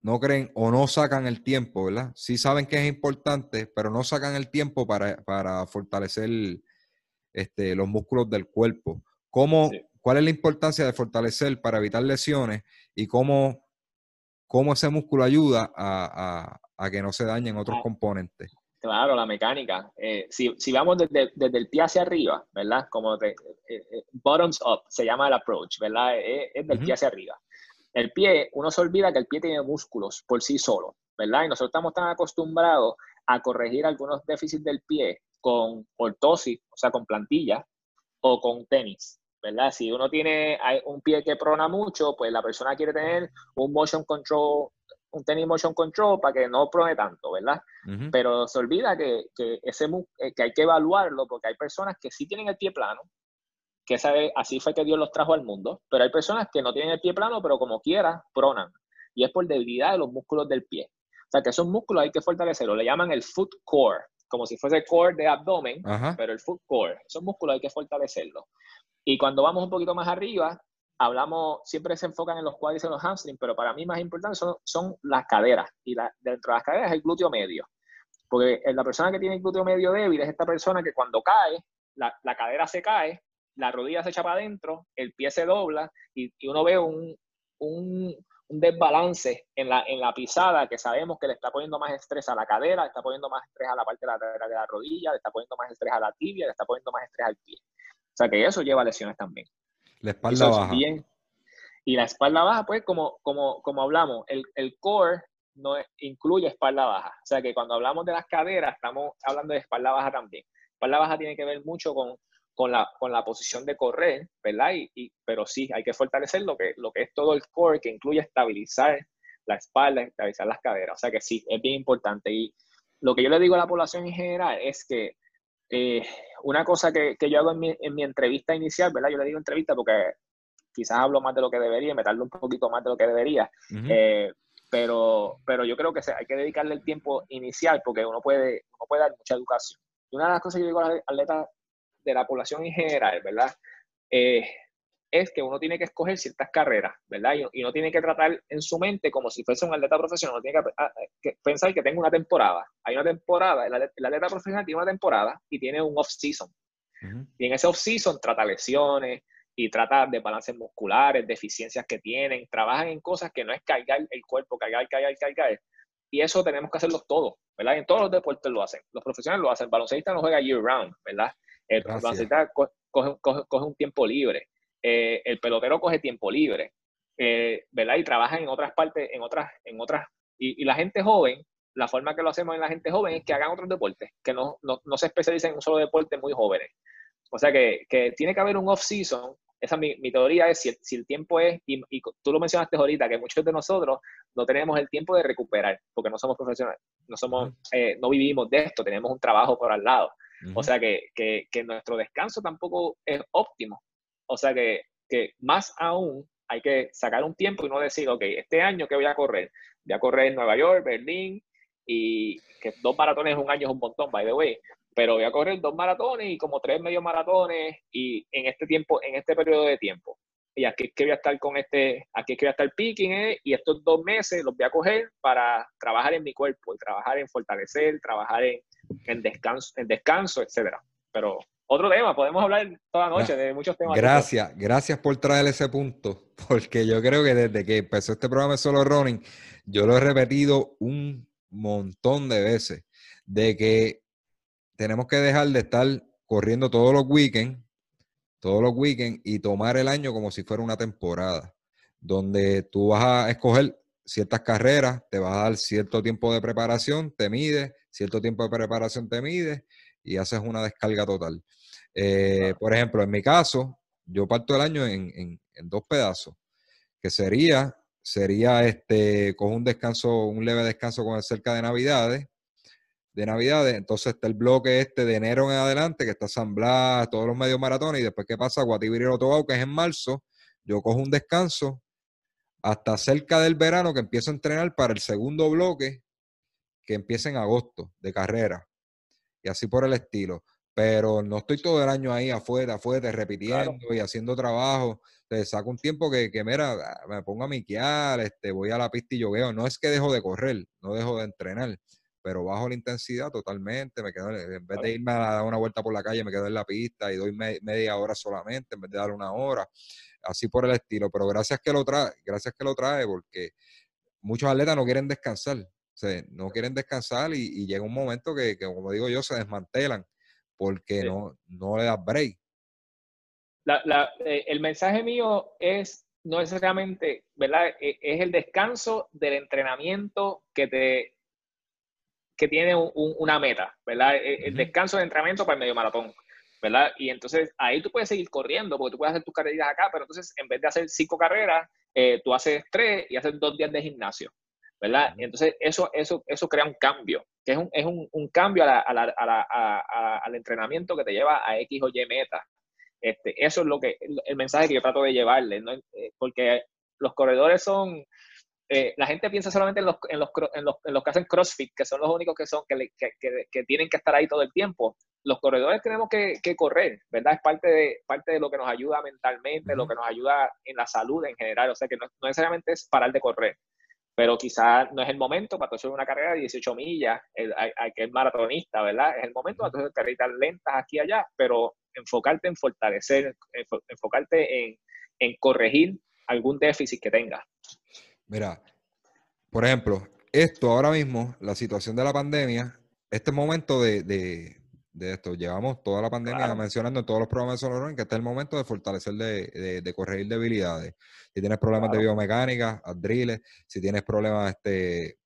no creen o no sacan el tiempo, ¿verdad? Sí saben que es importante, pero no sacan el tiempo para, para fortalecer este, los músculos del cuerpo. ¿Cómo, ¿Cuál es la importancia de fortalecer para evitar lesiones y cómo, cómo ese músculo ayuda a, que no se dañen otros ah, componentes? Claro, la mecánica. Eh, si, vamos desde, el pie hacia arriba, ¿verdad? Como de, eh, eh, bottoms up, se llama el approach, ¿verdad? Es, del pie hacia arriba. El pie, uno se olvida que el pie tiene músculos por sí solo, ¿verdad? Y nosotros estamos tan acostumbrados a corregir algunos déficits del pie con ortosis, o sea, con plantilla, o con tenis, ¿verdad? Si uno tiene un pie que prona mucho, pues la persona quiere tener un motion control, un tenis motion control para que no prone tanto, ¿verdad? Pero se olvida que, que, ese, eh, que hay que evaluarlo porque hay personas que sí tienen el pie plano, que sabe, así fue que Dios los trajo al mundo, pero hay personas que no tienen el pie plano, pero como quiera, pronan. Y es por debilidad de los músculos del pie. O sea, que esos músculos hay que fortalecerlos. Le llaman el foot core, como si fuese core de abdomen, pero el foot core. Esos músculos hay que fortalecerlos. Y cuando vamos un poquito más arriba, hablamos, siempre se enfocan en los cuádriceps y los hamstrings, pero para mí más importante son, son las caderas. Y la, dentro de las caderas el glúteo medio. Porque la persona que tiene el glúteo medio débil es esta persona que cuando cae, la, la cadera se cae, la rodilla se echa para adentro, el pie se dobla y, y uno ve un, un, un, desbalance en la, en la pisada que sabemos que le está poniendo más estrés a la cadera, le está poniendo más estrés a la parte de la, de la rodilla, le está poniendo más estrés a la tibia, le está poniendo más estrés al pie. O sea que eso lleva a lesiones también. La espalda baja. Y la espalda baja, pues, como, como, como hablamos, el, el core no incluye espalda baja. O sea que cuando hablamos de las caderas, estamos hablando de espalda baja también. Espalda baja tiene que ver mucho con, con, la, con la posición de correr, ¿verdad? Y, pero sí, hay que fortalecer lo que, lo que es todo el core, que incluye estabilizar la espalda, estabilizar las caderas. O sea que sí, es bien importante. Y lo que yo le digo a la población en general es que eh, una cosa que, que, yo hago en mi, en mi entrevista inicial, ¿verdad? Yo le digo entrevista porque quizás hablo más de lo que debería, me tardo un poquito más de lo que debería, eh, pero, pero yo creo que hay que dedicarle el tiempo inicial porque uno puede, uno puede dar mucha educación. Y una de las cosas que yo digo a los atletas de la población en general, ¿verdad? Eh, es que uno tiene que escoger ciertas carreras, ¿verdad? Y, y, no tiene que tratar en su mente como si fuese un atleta profesional, no tiene que, ah, pensar que tengo una temporada. Hay una temporada, el atleta, profesional tiene una temporada y tiene un off-season. Y en ese off-season trata lesiones, y trata de balances musculares, deficiencias que tienen, trabajan en cosas que no es cargar el cuerpo, cargar, cargar, cargar. Y eso tenemos que hacerlo todos, ¿verdad? En todos los deportes lo hacen. Los profesionales lo hacen. El baloncelista no juega year round, ¿verdad? El baloncelista coge, coge, un tiempo libre. Eh, el pelotero coge tiempo libre, eh, ¿verdad? Y trabaja en otras partes, en otras, en otras. Y, y, la gente joven, la forma que lo hacemos en la gente joven es que hagan otros deportes, que no, no, no se especialicen en un solo deporte muy jóvenes. O sea que, que tiene que haber un off-season esa mi, mi, teoría es si, el tiempo es, y, tú lo mencionaste ahorita, que muchos de nosotros no tenemos el tiempo de recuperar, porque no somos profesionales, no, somos, eh, no vivimos de esto, tenemos un trabajo por al lado. O sea que, que, que, nuestro descanso tampoco es óptimo. O sea que, que más aún hay que sacar un tiempo y no decir, ok, este año que voy a correr, voy a correr en Nueva York, Berlín, y que dos maratones en un año es un montón, by the way, pero voy a correr dos maratones y como tres medio maratones y en este tiempo, en este periodo de tiempo. Y aquí es que voy a estar con este, aquí es que voy a estar picking, eh, y estos dos meses los voy a coger para trabajar en mi cuerpo, y trabajar en fortalecer, trabajar en, en descanso, en descanso, etcétera. Pero otro tema, podemos hablar toda la noche de muchos temas. Gracias, gracias por traer ese punto, (laughs) porque yo creo que desde que empezó este programa de Solo Running, yo lo he repetido un montón de veces, de que tenemos que dejar de estar corriendo todos los weekends, todos los weekends y tomar el año como si fuera una temporada, donde tú vas a escoger ciertas carreras, te vas a dar cierto tiempo de preparación, te mides, cierto tiempo de preparación te mides y haces una descarga total. Eh, por ejemplo, en mi caso, yo parto el año en, dos pedazos, que sería, sería este, cojo un descanso, un leve descanso con el cerca de Navidades, de Navidades. Entonces está el bloque este de enero en adelante, que está San Blas, todos los medios maratones, y después ¿qué pasa? Guatibiri Tobao, que es en marzo, yo cojo un descanso hasta cerca del verano que empiezo a entrenar para el segundo bloque, que empieza en agosto de carrera. Y así por el estilo. Pero no estoy todo el año ahí afuera, afuera, repitiendo y haciendo trabajo. Te saco un tiempo que, que, mira, me pongo a miquear, este, voy a la pista y yo veo. No es que dejo de correr, no dejo de entrenar pero bajo la intensidad totalmente, me quedo, en vez de irme a dar una vuelta por la calle, me quedo en la pista y doy media hora solamente, en vez de dar una hora, así por el estilo, pero gracias que lo trae, gracias que lo trae, porque muchos atletas no quieren descansar, o sea, no quieren descansar y, llega un momento que, como digo yo, se desmantelan, porque no, no le das break. Eh, el mensaje mío es no es realmente, ¿verdad? E, es el descanso del entrenamiento que te que tiene una meta, ¿verdad? E, el, descanso de entrenamiento para el medio maratón, ¿verdad? Y entonces ahí tú puedes seguir corriendo, porque tú puedes hacer tus carreras acá, pero entonces en vez de hacer cinco carreras, eh, tú haces tres y haces dos días de gimnasio, ¿verdad? Entonces, eso, eso, eso crea un cambio, que es un, es un, un cambio a a al entrenamiento que te lleva a X o Y meta. Este, eso es lo que, el mensaje que yo trato de llevarle, ¿no? Eh, porque los corredores son, eh, la gente piensa solamente en los, en, los, en, los, en los, que hacen CrossFit, que son los únicos que son, que, que, que, tienen que estar ahí todo el tiempo. Los corredores tenemos que, correr, ¿verdad? Es parte de, parte de lo que nos ayuda mentalmente, lo que nos ayuda en la salud en general. O sea que no, no necesariamente es parar de correr pero quizás no es el momento para hacer una carrera de 18 millas, hay, que es maratonista, ¿verdad? Es el momento para hacer carreras lentas aquí y allá, pero enfocarte en fortalecer, enfocarte en, en corregir algún déficit que tengas. Mira, por ejemplo, esto ahora mismo, la situación de la pandemia, este momento de, de esto. Llevamos toda la pandemia mencionando en todos los programas de Solar que este es el momento de fortalecer, de, de, corregir debilidades. Si tienes problemas de biomecánica, adriles. Si tienes problemas este,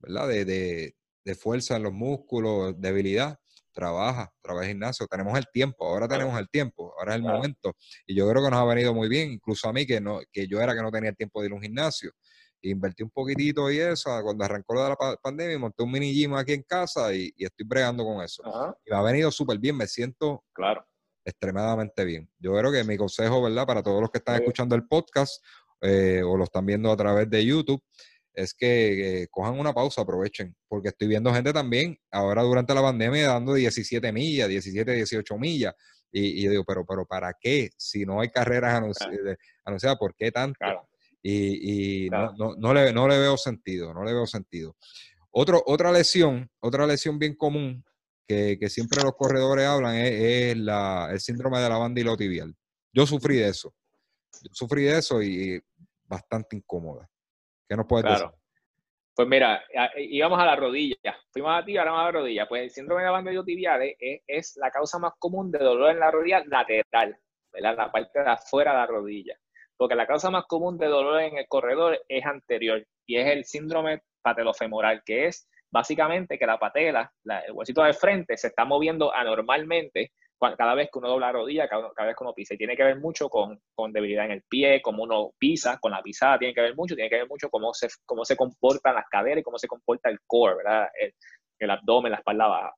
¿verdad? De, de, de, fuerza en los músculos, debilidad, trabaja, trabaja en gimnasio. Tenemos el tiempo, ahora tenemos el tiempo, ahora es el momento. Y yo creo que nos ha venido muy bien, incluso a mí, que, no, que yo era que no tenía el tiempo de ir a un gimnasio invertí un poquitito y eso, cuando arrancó la pandemia, monté un mini gym aquí en casa y, estoy bregando con eso. Y me ha venido súper bien, me siento claro. extremadamente bien. Yo creo que mi consejo, ¿verdad? Para todos los que están escuchando el podcast eh, o lo están viendo a través de YouTube, es que cojan una pausa, aprovechen, porque estoy viendo gente también ahora durante la pandemia dando 17 millas, 17, 18 millas. Y, yo digo, pero, pero ¿para qué? Si no hay carreras anunciadas, ¿por qué tanto? Y, no, le, no le veo sentido, no le veo sentido. Otro, otra lesión, otra lesión bien común que, siempre los corredores hablan es, la, el síndrome de la banda tibial. Yo sufrí de eso. Yo sufrí de eso y bastante incómoda. ¿Qué nos puedes decir? Pues mira, íbamos a la rodilla, fuimos a tibia, ahora a la rodilla. Pues el síndrome de la banda tibial es, es, la causa más común de dolor en la rodilla lateral, ¿verdad? La parte de afuera de la rodilla porque la causa más común de dolor en el corredor es anterior y es el síndrome patelofemoral, que es básicamente que la patela, el huesito de frente, se está moviendo anormalmente cada vez que uno dobla la rodilla, cada, vez que uno pisa. Y tiene que ver mucho con, debilidad en el pie, cómo uno pisa, con la pisada tiene que ver mucho, tiene que ver mucho cómo se, cómo se comportan las caderas y cómo se comporta el core, ¿verdad? El, abdomen, la espalda baja.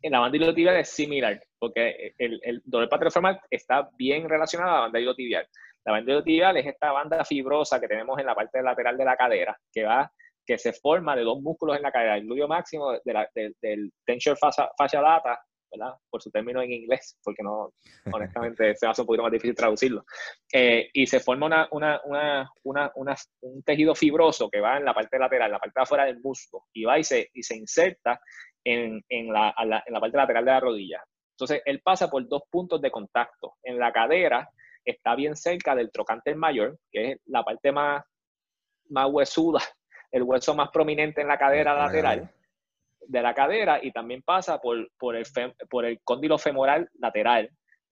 En la banda tibial es similar, porque el, el dolor patelofemoral está bien relacionado a la banda tibial. La banda tibial es esta banda fibrosa que tenemos en la parte lateral de la cadera, que va que se forma de dos músculos en la cadera, el glúteo máximo del tensor fascia lata, ¿verdad? Por su término en inglés, porque no, honestamente, (laughs) se hace un poquito más difícil traducirlo. Eh, y se forma una, un tejido fibroso que va en la parte lateral, la parte de afuera del muslo, y va y se, y se inserta en, en, la, en la parte lateral de la rodilla. Entonces, él pasa por dos puntos de contacto. En la cadera, está bien cerca del trocante mayor, que es la parte más, más huesuda, el hueso más prominente en la cadera lateral de la cadera y también pasa por, por, el, por el cóndilo femoral lateral,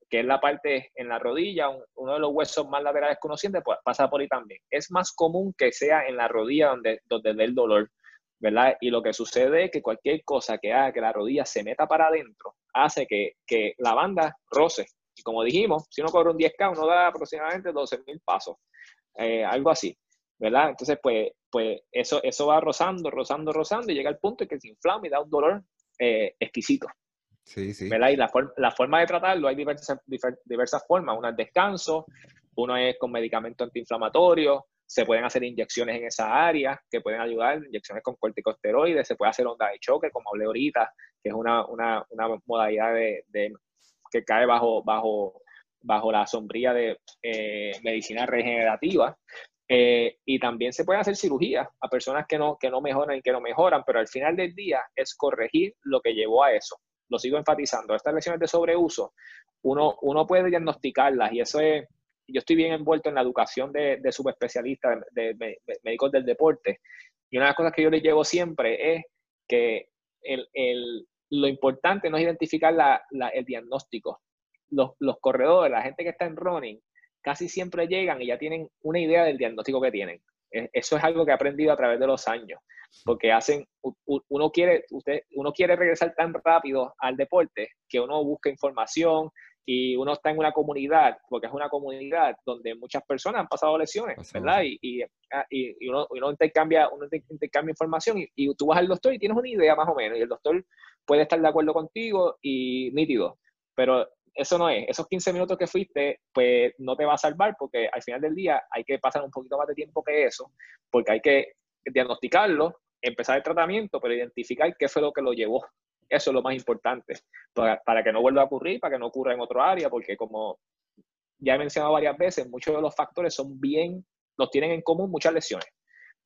que es la parte en la rodilla, uno de los huesos más laterales que uno siente, pues pasa por ahí también. Es más común que sea en la rodilla donde, donde dé el dolor, ¿verdad? Y lo que sucede es que cualquier cosa que haga que la rodilla se meta para adentro hace que, que la banda roce y como dijimos, si uno cobra un 10K, uno da aproximadamente 12 mil pasos, eh, algo así, ¿verdad? Entonces, pues, pues eso, eso va rozando, rozando, rozando y llega al punto en que se inflama y da un dolor eh, exquisito. Sí, sí. ¿verdad? Y la, la, forma de tratarlo hay diversas, diversas formas. Una es descanso, uno es con medicamentos antiinflamatorios, se pueden hacer inyecciones en esa área que pueden ayudar, inyecciones con corticosteroides, se puede hacer onda de choque, como hablé ahorita, que es una, una, una modalidad de, de, que cae bajo, bajo, bajo la sombría de eh, medicina regenerativa. Eh, y también se puede hacer cirugía a personas que no, que no mejoran y que no mejoran, pero al final del día es corregir lo que llevó a eso. Lo sigo enfatizando. Estas lesiones de sobreuso, uno, uno puede diagnosticarlas y eso es, yo estoy bien envuelto en la educación de, de subespecialistas, de, médicos del deporte. Y una de las cosas que yo les llevo siempre es que el, el, lo importante no es identificar el diagnóstico. Los, corredores, la gente que está en running, casi siempre llegan y ya tienen una idea del diagnóstico que tienen. Eso es algo que he aprendido a través de los años, porque hacen, uno quiere, usted, uno quiere regresar tan rápido al deporte que uno busca información y uno está en una comunidad, porque es una comunidad donde muchas personas han pasado lesiones, ¿verdad? Y, y, ah, y, uno, uno, intercambia, uno intercambia información y, y, tú vas al doctor y tienes una idea más o menos, y el doctor puede estar de acuerdo contigo y nítido, pero eso no es, esos 15 minutos que fuiste, pues no te va a salvar porque al final del día hay que pasar un poquito más de tiempo que eso, porque hay que diagnosticarlo, empezar el tratamiento, pero identificar qué fue lo que lo llevó. Eso es lo más importante, para, para que no vuelva a ocurrir, para que no ocurra en otro área, porque como ya he mencionado varias veces, muchos de los factores son bien, los tienen en común muchas lesiones,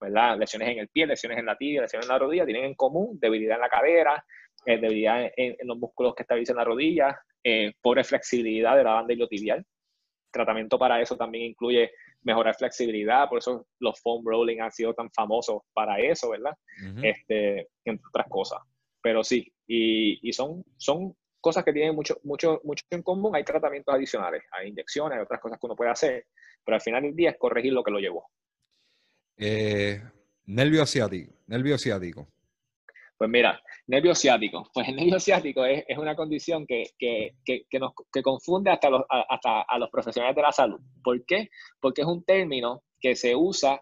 ¿verdad? Lesiones en el pie, lesiones en la tibia, lesiones en la rodilla, tienen en común debilidad en la cadera, eh, debilidad en, los músculos que estabilizan la rodilla, eh, pobre flexibilidad de la banda iliotibial. Tratamiento para eso también incluye mejorar flexibilidad, por eso los foam rolling han sido tan famosos para eso, ¿verdad? este, entre otras cosas. Pero sí, y, y, son, son cosas que tienen mucho, mucho, mucho en común. Hay tratamientos adicionales, hay inyecciones, hay otras cosas que uno puede hacer, pero al final del día es corregir lo que lo llevó. Eh, nervio asiático, nervio asiático. Pues mira, nervio ciático. Pues el nervio ciático es, es una condición que, que, que, nos, que confunde hasta, los, hasta a los profesionales de la salud. ¿Por qué? Porque es un término que se usa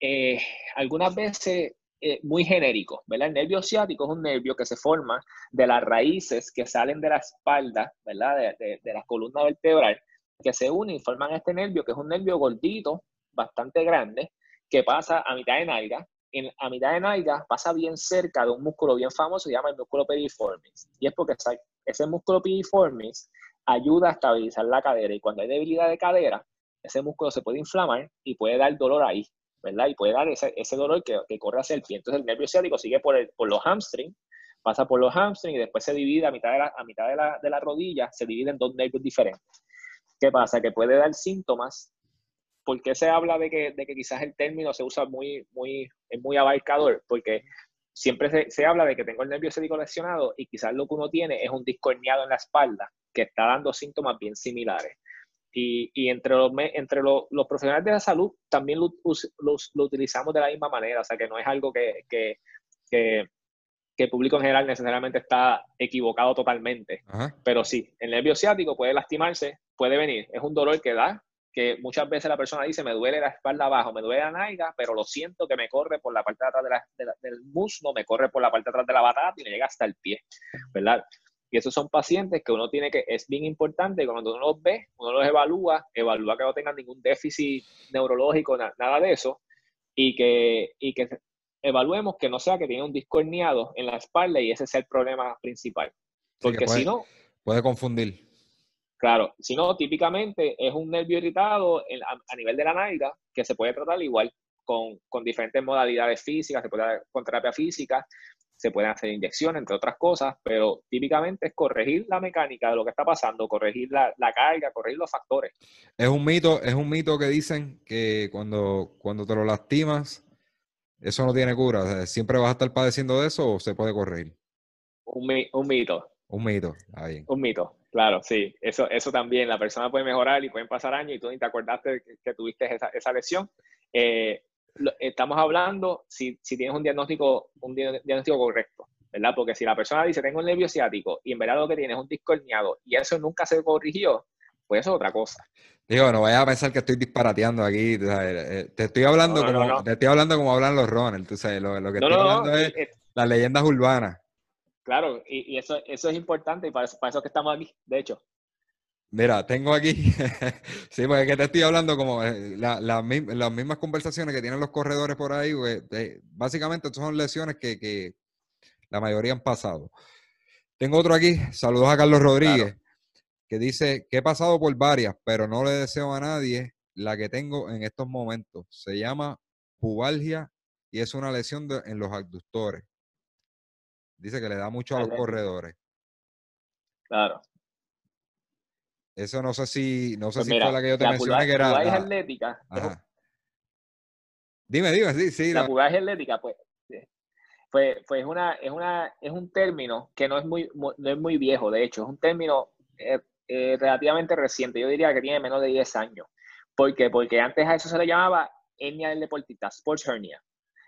eh, algunas veces eh, muy genérico, ¿verdad? El nervio ciático es un nervio que se forma de las raíces que salen de la espalda, ¿verdad? De, de, de la columna vertebral, que se unen y forman este nervio, que es un nervio gordito, bastante grande, que pasa a mitad de nalga, en, a mitad de nalga pasa bien cerca de un músculo bien famoso, se llama el músculo piriformis. Y es porque ese músculo piriformis ayuda a estabilizar la cadera. Y cuando hay debilidad de cadera, ese músculo se puede inflamar y puede dar dolor ahí, ¿verdad? Y puede dar ese, dolor que, que, corre hacia el pie. Entonces el nervio ciático sigue por, el, por los hamstrings, pasa por los hamstrings y después se divide a mitad, de la, a mitad de, la, de la rodilla, se divide en dos nervios diferentes. ¿Qué pasa? Que puede dar síntomas ¿por qué se habla de que, de que quizás el término se usa muy, muy, es muy abarcador? Porque siempre se, se, habla de que tengo el nervio ciático lesionado y quizás lo que uno tiene es un disco herniado en la espalda que está dando síntomas bien similares. Y, y entre, los, entre los, los, profesionales de la salud también lo, lo, lo, utilizamos de la misma manera, o sea que no es algo que, que, que, que el público en general necesariamente está equivocado totalmente. Ajá. Pero sí, el nervio ciático puede lastimarse, puede venir, es un dolor que da que muchas veces la persona dice, me duele la espalda abajo, me duele la naiga, pero lo siento que me corre por la parte de atrás de la, de la, del muslo, me corre por la parte de atrás de la batata y me llega hasta el pie, ¿verdad? Y esos son pacientes que uno tiene que, es bien importante cuando uno los ve, uno los evalúa, evalúa que no tengan ningún déficit neurológico, na, nada de eso, y que, y que evaluemos que no sea que tiene un disco herniado en la espalda y ese es el problema principal. Porque sí, puede, si no... Puede confundir. Claro, si no, típicamente es un nervio irritado en, a, a, nivel de la nalga que se puede tratar igual con, con, diferentes modalidades físicas, se puede dar con terapia física, se pueden hacer inyecciones, entre otras cosas, pero típicamente es corregir la mecánica de lo que está pasando, corregir la, la carga, corregir los factores. Es un mito, es un mito que dicen que cuando, cuando te lo lastimas, eso no tiene cura. ¿Siempre vas a estar padeciendo de eso o se puede corregir? Un, un mito. Un mito, ahí. Un mito. Claro, sí, eso, eso también, la persona puede mejorar y pueden pasar años y tú ni te acordaste que, que tuviste esa, esa lesión. Eh, estamos hablando si, si, tienes un diagnóstico, un diagnóstico correcto, ¿verdad? Porque si la persona dice tengo un nervio ciático y en verdad lo que tiene es un disco herniado y eso nunca se corrigió, pues eso es otra cosa. Digo, no vayas a pensar que estoy disparateando aquí. Eh, te estoy hablando no, no, como no, te estoy hablando como hablan los Ronald. Tú sabes, lo, lo que estoy hablando es, es las leyendas urbanas. Claro, y, y, eso, eso es importante y para eso, para eso que estamos aquí, de hecho. Mira, tengo aquí, (laughs) sí, porque que te estoy hablando como eh, la, la, las mismas conversaciones que tienen los corredores por ahí, pues, eh, básicamente son lesiones que, que, la mayoría han pasado. Tengo otro aquí, saludos a Carlos Rodríguez, claro. que dice que he pasado por varias, pero no le deseo a nadie la que tengo en estos momentos. Se llama pubalgia y es una lesión de, en los abductores. Dice que le da mucho a los corredores. Claro. Eso no sé si, no sé pues si mira, fue la que yo te mencioné que era. La atlética. Ajá. Dime, dime, sí, sí. La, la... atlética, pues, pues, pues es, una, es, una, es un término que no es muy, no es muy viejo, de hecho, es un término eh, eh, relativamente reciente. Yo diría que tiene menos de 10 años. ¿Por qué? Porque antes a eso se le llamaba hernia del deportista, sports hernia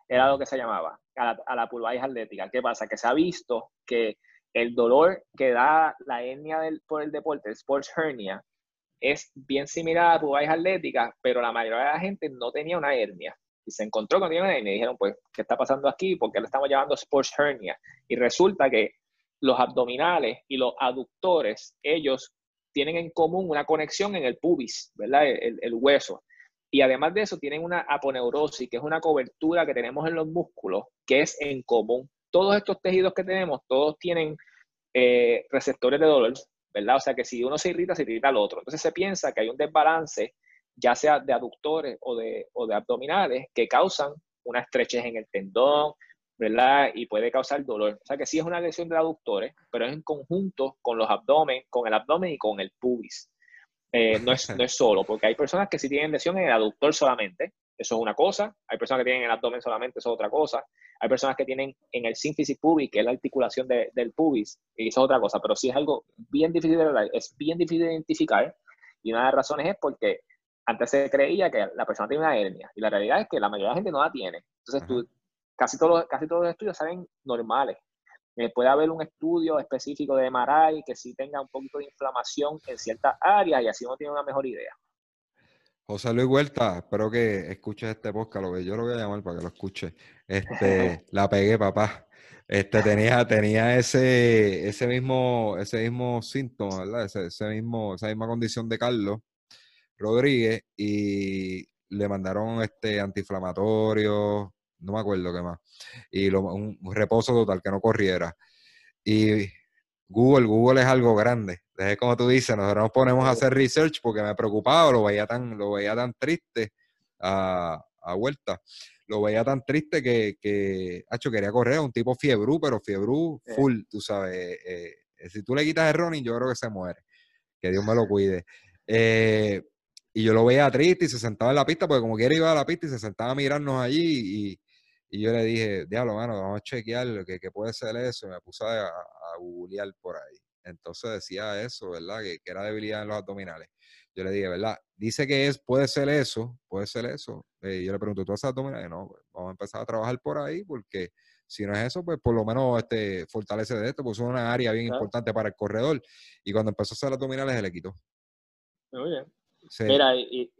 era lo que se llamaba, a la, a la atlética. ¿Qué pasa? Que se ha visto que el dolor que da la hernia del, por el deporte, el sports hernia, es bien similar a pubis atlética, pero la mayoría de la gente no tenía una hernia. Y se encontró con una hernia y dijeron, pues, ¿qué está pasando aquí? ¿Por qué le estamos llamando sports hernia? Y resulta que los abdominales y los aductores, ellos tienen en común una conexión en el pubis, ¿verdad? El, el, hueso. Y además de eso, tienen una aponeurosis, que es una cobertura que tenemos en los músculos, que es en común. Todos estos tejidos que tenemos, todos tienen eh, receptores de dolor, ¿verdad? O sea que si uno se irrita, se irrita al otro. Entonces se piensa que hay un desbalance, ya sea de aductores o de, o de abdominales, que causan una estrechez en el tendón, ¿verdad? Y puede causar dolor. O sea que sí es una lesión de aductores, pero es en conjunto con los abdomen, con el abdomen y con el pubis. Eh, no, es, no es solo, porque hay personas que sí tienen lesión en el aductor solamente, eso es una cosa. Hay personas que tienen en el abdomen solamente, eso es otra cosa. Hay personas que tienen en el sínfisis pubis, que es la articulación del pubis, y eso es otra cosa. Pero sí es algo bien difícil de es bien difícil de identificar. Y una de las razones es porque antes se creía que la persona tiene una hernia, y la realidad es que la mayoría de la gente no la tiene. Entonces, tú, casi todos, casi todos los estudios salen normales. Eh, puede haber un estudio específico de MRI que sí tenga un poquito de inflamación en ciertas áreas y así uno tiene una mejor idea. José Luis Huerta, espero que escuches este podcast, lo que yo lo voy a llamar para que lo escuche. Este, (laughs) la pegué, papá. Este tenía, tenía ese, ese mismo, ese mismo síntoma, ¿verdad? Ese, mismo, esa misma condición de Carlos Rodríguez y le mandaron este antiinflamatorio, no me acuerdo qué más, y un, reposo total, que no corriera. Y Google, Google es algo grande. Desde como tú dices, nosotros nos ponemos a hacer research porque me preocupaba, lo veía tan, lo veía tan triste a, vuelta. Lo veía tan triste que, que hecho, quería correr, un tipo fiebru, pero fiebru full, tú sabes. Eh, eh, si tú le quitas el running, yo creo que se muere. Que Dios me lo cuide. Eh, y yo lo veía triste y se sentaba en la pista, porque como quiera iba a la pista y se sentaba a mirarnos allí y, y yo le dije, diablo, mano, vamos a chequear que, que puede ser eso. Y me puse a, a, googlear por ahí. Entonces decía eso, ¿verdad? Que, que, era debilidad en los abdominales. Yo le dije, ¿verdad? Dice que es, puede ser eso, puede ser eso. Eh, yo le pregunto, ¿tú haces abdominales? No, pues, vamos a empezar a trabajar por ahí porque si no es eso, pues por lo menos este, fortalece de esto, pues es una área bien importante para el corredor. Y cuando empezó a hacer abdominales, se le quitó. Muy bien. Mira,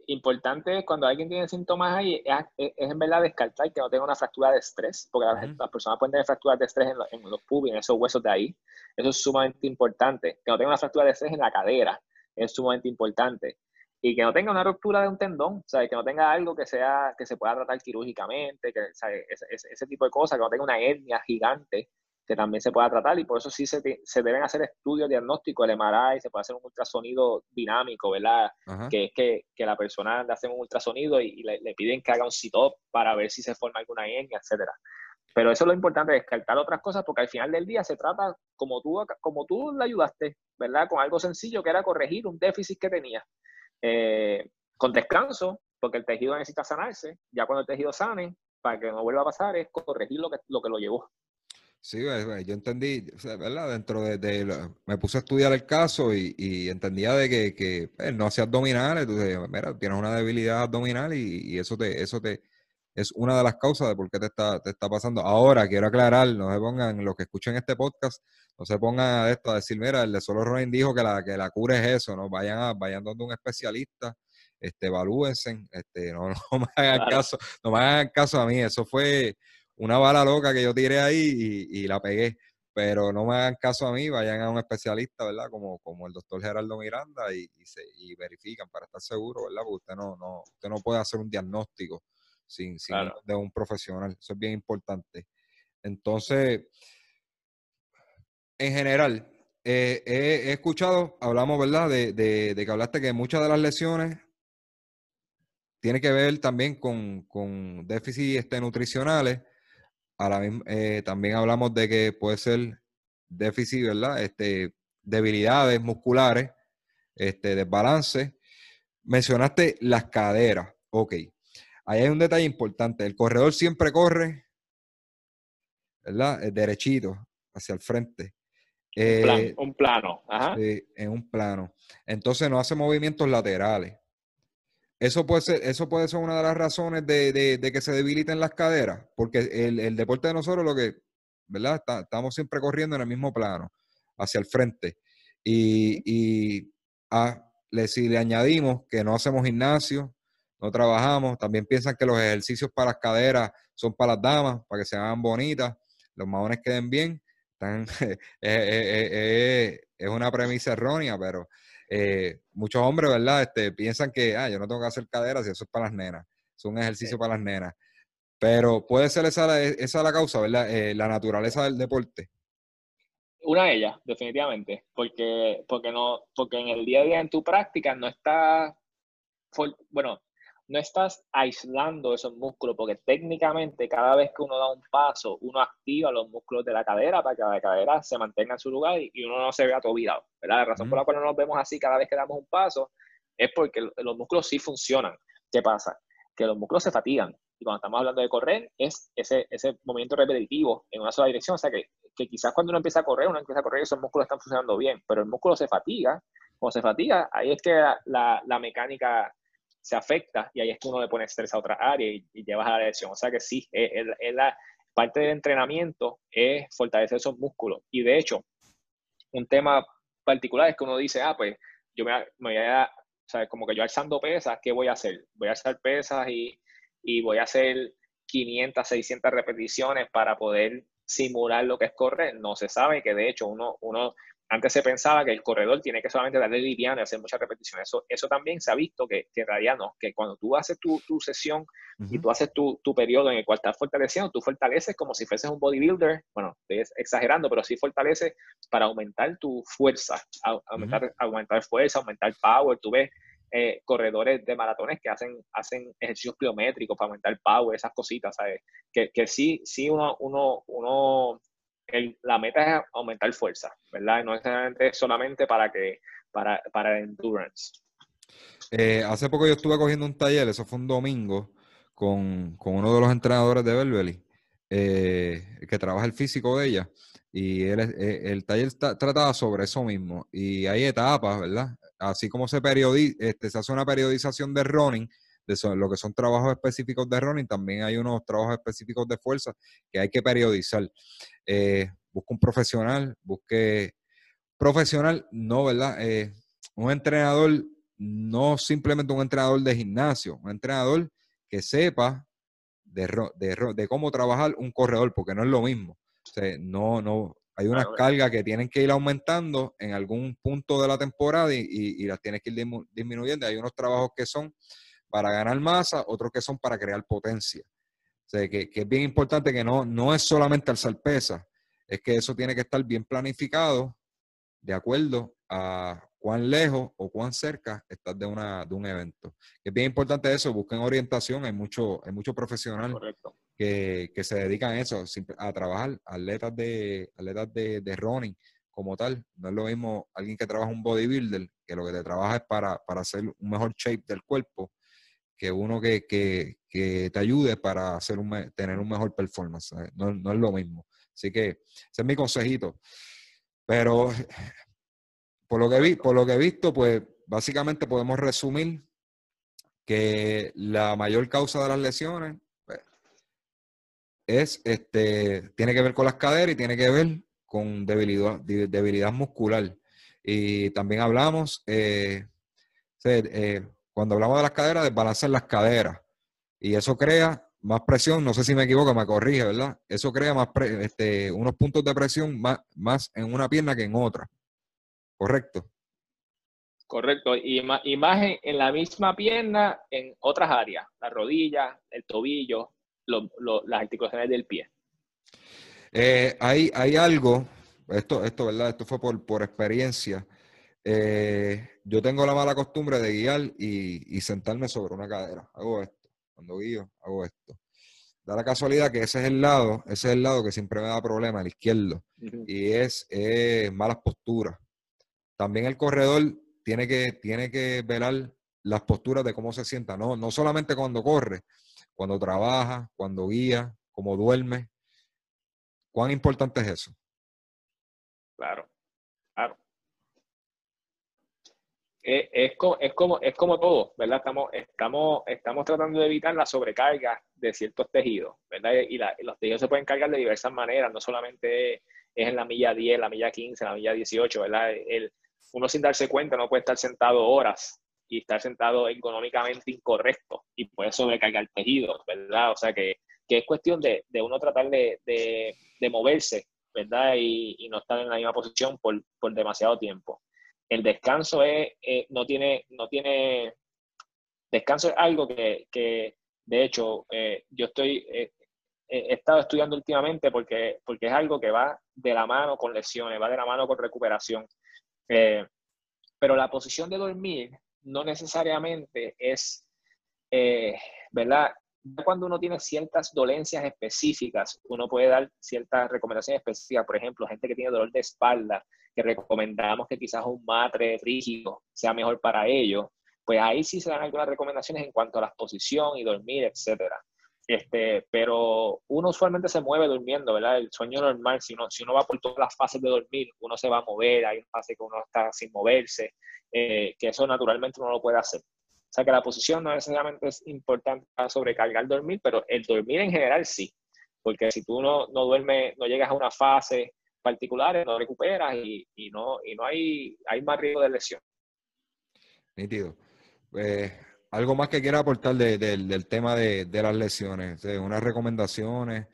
importante cuando alguien tiene síntomas ahí, es, en verdad descartar que no tenga una fractura de estrés, porque las, personas pueden tener fracturas de estrés en, los pubis, en esos huesos de ahí. Eso es sumamente importante. Que no tenga una fractura de estrés en la cadera, es sumamente importante. Y que no tenga una ruptura de un tendón, o sea, que no tenga algo que sea que se pueda tratar quirúrgicamente, que, ese, ese, tipo de cosas, que no tenga una hernia gigante, que también se pueda tratar y por eso sí se, se deben hacer estudios diagnósticos, el MRI, se puede hacer un ultrasonido dinámico, ¿verdad? Que es que, que, la persona le hace un ultrasonido y, le, piden que haga un CITOP para ver si se forma alguna hernia, etcétera. Pero eso es lo importante, descartar otras cosas, porque al final del día se trata como tú, como tú le ayudaste, ¿verdad? Con algo sencillo que era corregir un déficit que tenía. Eh, con descanso, porque el tejido necesita sanarse, ya cuando el tejido sane, para que no vuelva a pasar, es corregir lo que lo, que lo llevó. Sí, yo entendí, ¿verdad? Dentro de, me puse a estudiar el caso y, entendía de que, que pues, no hacía abdominales, entonces, mira, tienes una debilidad abdominal y, eso te, eso te, es una de las causas de por qué te está, te está pasando. Ahora, quiero aclarar, no se pongan, los que escuchen este podcast, no se pongan a esto a decir, mira, el de Solo Ronin dijo que la, que la cura es eso, ¿no? Vayan a, vayan donde un especialista, este, evalúense, este, no, (laughs) no me hagan caso, no me hagan caso a mí, eso fue una bala loca que yo tiré ahí y, la pegué. Pero no me hagan caso a mí, vayan a un especialista, ¿verdad? Como, como el doctor Gerardo Miranda y, se, verifican para estar seguro, ¿verdad? Porque usted no, no, usted no puede hacer un diagnóstico sin, sin de un profesional. Eso es bien importante. Entonces, en general, eh, he, escuchado, hablamos, ¿verdad? De, de, de, que hablaste que muchas de las lesiones tienen que ver también con, con déficits este, nutricionales eh, también hablamos de que puede ser déficit, ¿verdad? Este, debilidades musculares, este, desbalance. Mencionaste las caderas. Ok. Ahí hay un detalle importante. El corredor siempre corre, ¿verdad? Eh, derechito, hacia el frente. un, plano. en un plano. Entonces no hace movimientos laterales. Eso puede ser, eso puede ser una de las razones de, que se debiliten las caderas, porque el, deporte de nosotros lo que, ¿verdad? estamos siempre corriendo en el mismo plano. hacia el frente. Y, y a, le, si le añadimos que no hacemos gimnasio, no trabajamos, también piensan que los ejercicios para las caderas son para las damas, para que se hagan bonitas, los maones queden bien. (laughs) es una premisa errónea, pero eh, muchos hombres, ¿verdad? Este, piensan que, ah, yo no tengo que hacer caderas y eso es para las nenas, es un ejercicio para las nenas. Pero puede ser esa, esa la causa, ¿verdad? Eh, la naturaleza del deporte. Una de ellas, definitivamente, porque, porque, no, porque en el día a día en tu práctica no está, bueno, no estás aislando esos músculos, porque técnicamente cada vez que uno da un paso, uno activa los músculos de la cadera para que la cadera se mantenga en su lugar y uno no se vea atobillado. ¿verdad? La razón por la cual no nos vemos así cada vez que damos un paso es porque los músculos sí funcionan. ¿Qué pasa? Que los músculos se fatigan. Y cuando estamos hablando de correr, es ese, ese movimiento repetitivo en una sola dirección. O sea que, que quizás cuando uno empieza a correr, uno empieza a correr y esos músculos están funcionando bien, pero el músculo se fatiga. Cuando se fatiga, ahí es que la, la mecánica se afecta y ahí es que uno le pone estrés a otra área y, llevas a la lesión. O sea que sí, es, la parte del entrenamiento es fortalecer esos músculos. Y de hecho, un tema particular es que uno dice, ah, pues yo me, voy a, o sea, como que yo alzando pesas, ¿qué voy a hacer? Voy a alzar pesas y, y voy a hacer 500, 600 repeticiones para poder simular lo que es correr. No se sabe que de hecho uno, uno antes se pensaba que el corredor tiene que solamente darle liviano y hacer muchas repeticiones. Eso, eso también se ha visto que, que en realidad no, que cuando tú haces tu, tu sesión y tú haces tu, tu, periodo en el cual estás fortaleciendo, tú fortaleces como si fueses un bodybuilder, bueno, estoy exagerando, pero sí fortaleces para aumentar tu fuerza, aumentar, aumentar fuerza, aumentar power. Tú ves eh, corredores de maratones que hacen, hacen ejercicios pliométricos para aumentar power, esas cositas, ¿sabes? Que, que sí, sí uno, uno, uno la meta es aumentar fuerza, ¿verdad? No es solamente para que para, para endurance. Eh, hace poco yo estuve cogiendo un taller, eso fue un domingo, con, uno de los entrenadores de Belbeli, eh, que trabaja el físico de ella. Y él, eh, el taller trataba sobre eso mismo. Y hay etapas, ¿verdad? Así como se, periodi este, se hace una periodización de running, de lo que son trabajos específicos de running, también hay unos trabajos específicos de fuerza que hay que periodizar. Eh, busca un profesional, busque profesional, no, ¿verdad? Eh, un entrenador, no simplemente un entrenador de gimnasio, un entrenador que sepa de, de, cómo trabajar un corredor, porque no es lo mismo. no, no, hay unas cargas que tienen que ir aumentando en algún punto de la temporada y, y las tienes que ir disminuyendo. Hay unos trabajos que son para ganar masa, otros que son para crear potencia. O sea, que, es bien importante que no, no es solamente alzar pesas, es que eso tiene que estar bien planificado de acuerdo a cuán lejos o cuán cerca estás de, una, de un evento. Es bien importante eso, busquen orientación, hay mucho, hay mucho profesional que, que, se dedican a eso, a trabajar, atletas de, atletas de, de running como tal. No es lo mismo alguien que trabaja un bodybuilder, que lo que te trabaja es para, para hacer un mejor shape del cuerpo, que uno que, te ayude para hacer un, tener un mejor performance. No, es lo mismo. Así que ese es mi consejito. Pero por lo que, vi, por lo que he visto, pues básicamente podemos resumir que la mayor causa de las lesiones pues, es, este, tiene que ver con las caderas y tiene que ver con debilidad, debilidad muscular. Y también hablamos, eh, eh cuando hablamos de las caderas, desbalancear las caderas. Y eso crea más presión, no sé si me equivoco, me corrige, ¿verdad? Eso crea más este, unos puntos de presión más, más en una pierna que en otra. ¿Correcto? Correcto. Y más, en, la misma pierna en otras áreas, la rodilla, el tobillo, las articulaciones del pie. Eh, hay, hay algo, esto, esto, ¿verdad? Esto fue por, por experiencia. Eh, yo tengo la mala costumbre de guiar y, sentarme sobre una cadera. Hago esto. Cuando guío, hago esto. Da la casualidad que ese es el lado, ese es el lado que siempre me da problema, el izquierdo. Y es malas posturas. También el corredor tiene que, tiene que velar las posturas de cómo se sienta. No, no solamente cuando corre, cuando trabaja, cuando guía, cómo duerme. ¿Cuán importante es eso? Claro, claro es, como, es, como, es como todo, ¿verdad? Estamos, estamos, estamos tratando de evitar la sobrecarga de ciertos tejidos, ¿verdad? Y, los tejidos se pueden cargar de diversas maneras, no solamente es en la milla 10, la milla 15, la milla 18, ¿verdad? El, uno sin darse cuenta no puede estar sentado horas y estar sentado económicamente incorrecto y puede sobrecargar tejido, ¿verdad? O sea que, es cuestión de, uno tratar de, moverse, ¿verdad? Y, no estar en la misma posición por, demasiado tiempo. El descanso es, eh, no, tiene, no tiene, descanso es algo que, de hecho, eh, yo estoy, eh, he estado estudiando últimamente porque, porque es algo que va de la mano con lesiones, va de la mano con recuperación. Pero la posición de dormir no necesariamente es, ¿verdad? Cuando uno tiene ciertas dolencias específicas, uno puede dar ciertas recomendaciones específicas. Por ejemplo, gente que tiene dolor de espalda, que recomendamos que quizás un matre rígido sea mejor para ellos, pues ahí sí se dan algunas recomendaciones en cuanto a la posición y dormir, etcétera. Este, pero uno usualmente se mueve durmiendo, ¿verdad? El sueño normal, si uno, si uno va por todas las fases de dormir, uno se va a mover, hay una fase que uno está sin moverse, eh, que eso naturalmente uno lo puede hacer. O sea que la posición no necesariamente es importante para sobrecargar dormir, pero el dormir en general sí, porque si tú no, no duermes, no llegas a una fase particular, no recuperas y, y, no, y no hay, hay más riesgo de lesión. Nítido. Eh, algo más que quiera aportar del tema de, las lesiones, unas recomendaciones,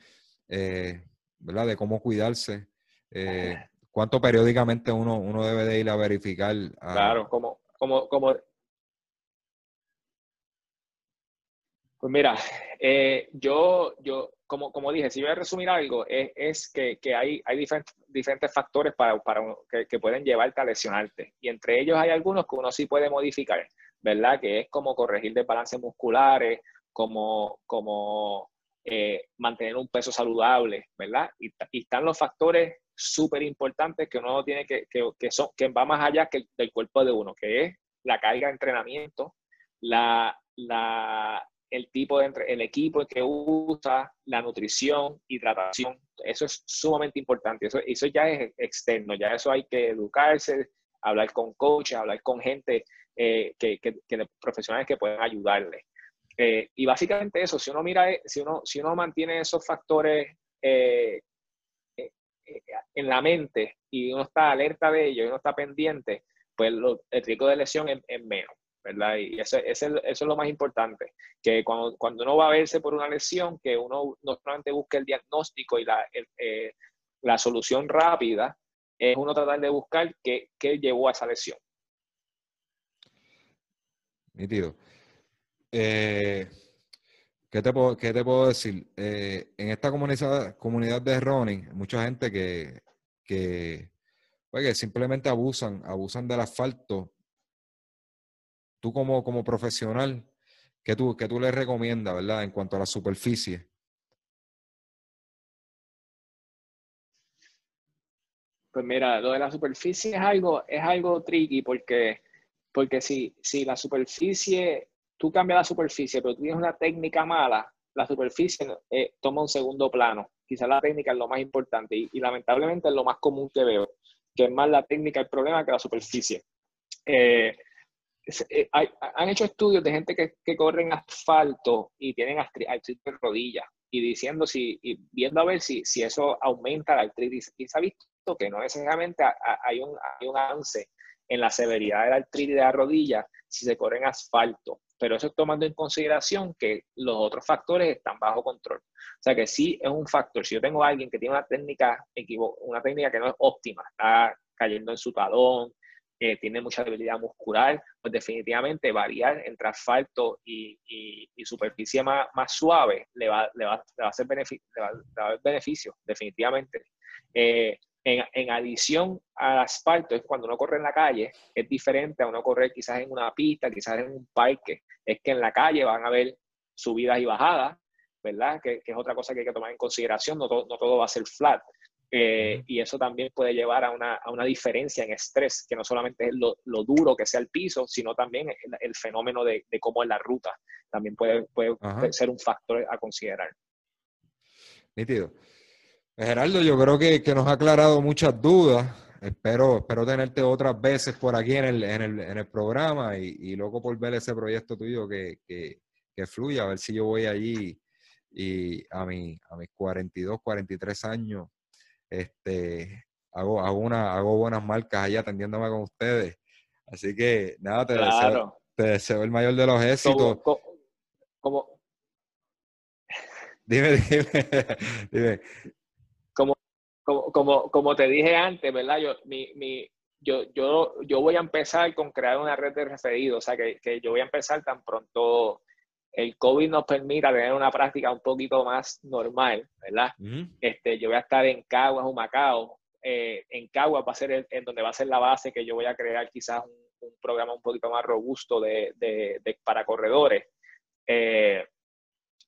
eh, ¿verdad? De cómo cuidarse. Eh, ¿Cuánto periódicamente uno, uno debe de ir a verificar? Claro, como, como, como... Pues mira, eh, yo, yo como, como dije, si voy a resumir algo, es, que, hay, hay diferentes, factores para, para que, que, pueden llevarte a lesionarte. Y entre ellos hay algunos que uno sí puede modificar. ¿verdad? Que es como corregir desbalances musculares, como, como eh, mantener un peso saludable, ¿verdad? Y, están los factores súper importantes que uno tiene que, que, son, que va más allá que del cuerpo de uno, que es la carga de entrenamiento, la, la, el tipo de el equipo que usa, la nutrición, hidratación, eso es sumamente importante. Eso, eso ya es externo, ya eso hay que educarse, hablar con coaches, hablar con gente eh, que, profesionales que pueden ayudarle. Eh, y básicamente eso, si uno mira, eh, si uno, si uno mantiene esos factores en la mente y uno está alerta de ellos uno está pendiente, pues el riesgo de lesión es, menos, ¿verdad? Y eso, eso, es lo más importante, que cuando, uno va a verse por una lesión, que uno no solamente busque el diagnóstico y la, la solución rápida, es uno tratar de buscar qué, llevó a esa lesión. Nítido. Eh, ¿qué, te puedo, ¿Qué te puedo decir? Eh, en esta comunidad, comunidad de running, mucha gente que, que, pues, simplemente abusan, abusan del asfalto. Tú como, como profesional, ¿qué tú, qué tú les recomiendas, verdad, en cuanto a la superficie? Pues mira, lo de la superficie es algo, es algo tricky porque porque si, si la superficie, tú cambias la superficie, pero tú tienes una técnica mala, la superficie eh, toma un segundo plano. Quizás la técnica es lo más importante y, lamentablemente es lo más común que veo, que es más la técnica el problema que la superficie. Eh, eh, han hecho estudios de gente que, que corren asfalto y tienen artritis de rodilla y diciendo si, y viendo a ver si, si eso aumenta la artritis. Y se ha visto que no necesariamente hay un, hay un avance en la severidad de la artritis de la rodilla si se corre en asfalto. Pero eso es tomando en consideración que los otros factores están bajo control. O sea que sí es un factor. Si yo tengo a alguien que tiene una técnica, una técnica que no es óptima, está cayendo en su talón, tiene mucha debilidad muscular, pues definitivamente variar entre asfalto y, superficie más, suave le va, le, va, a hacer beneficio, le va, a dar beneficio, definitivamente. Eh, en, adición al asfalto, es cuando uno corre en la calle, es diferente a uno correr quizás en una pista, quizás en un parque. Es que en la calle van a haber subidas y bajadas, ¿verdad? Que, es otra cosa que hay que tomar en consideración, no, no todo va a ser flat. Eh, y eso también puede llevar a una, a una diferencia en estrés, que no solamente es lo, lo, duro que sea el piso, sino también el, fenómeno de, de, cómo es la ruta. También puede, puede ser un factor a considerar. Nítido. Gerardo, yo creo que, nos ha aclarado muchas dudas. Espero, espero tenerte otras veces por aquí en el, en el, en el programa y, y, loco por ver ese proyecto tuyo que, que, que, fluya, a ver si yo voy allí y a, mi, a mis 42, 43 años este, hago, hago, una, hago buenas marcas allá atendiéndome con ustedes. Así que nada, te, deseo, te deseo el mayor de los éxitos. Como, (laughs) Dime, dime, (laughs) dime. Como, como, como, como te dije antes, ¿verdad? Yo, mi, mi, yo, yo, yo voy a empezar con crear una red de referidos, o sea, que, que yo voy a empezar tan pronto el COVID nos permita tener una práctica un poquito más normal, ¿verdad? este, yo voy a estar en Caguas o Macao. Eh, en Caguas va a ser en donde va a ser la base que yo voy a crear quizás un, programa un poquito más robusto de, de, de para corredores. Eh,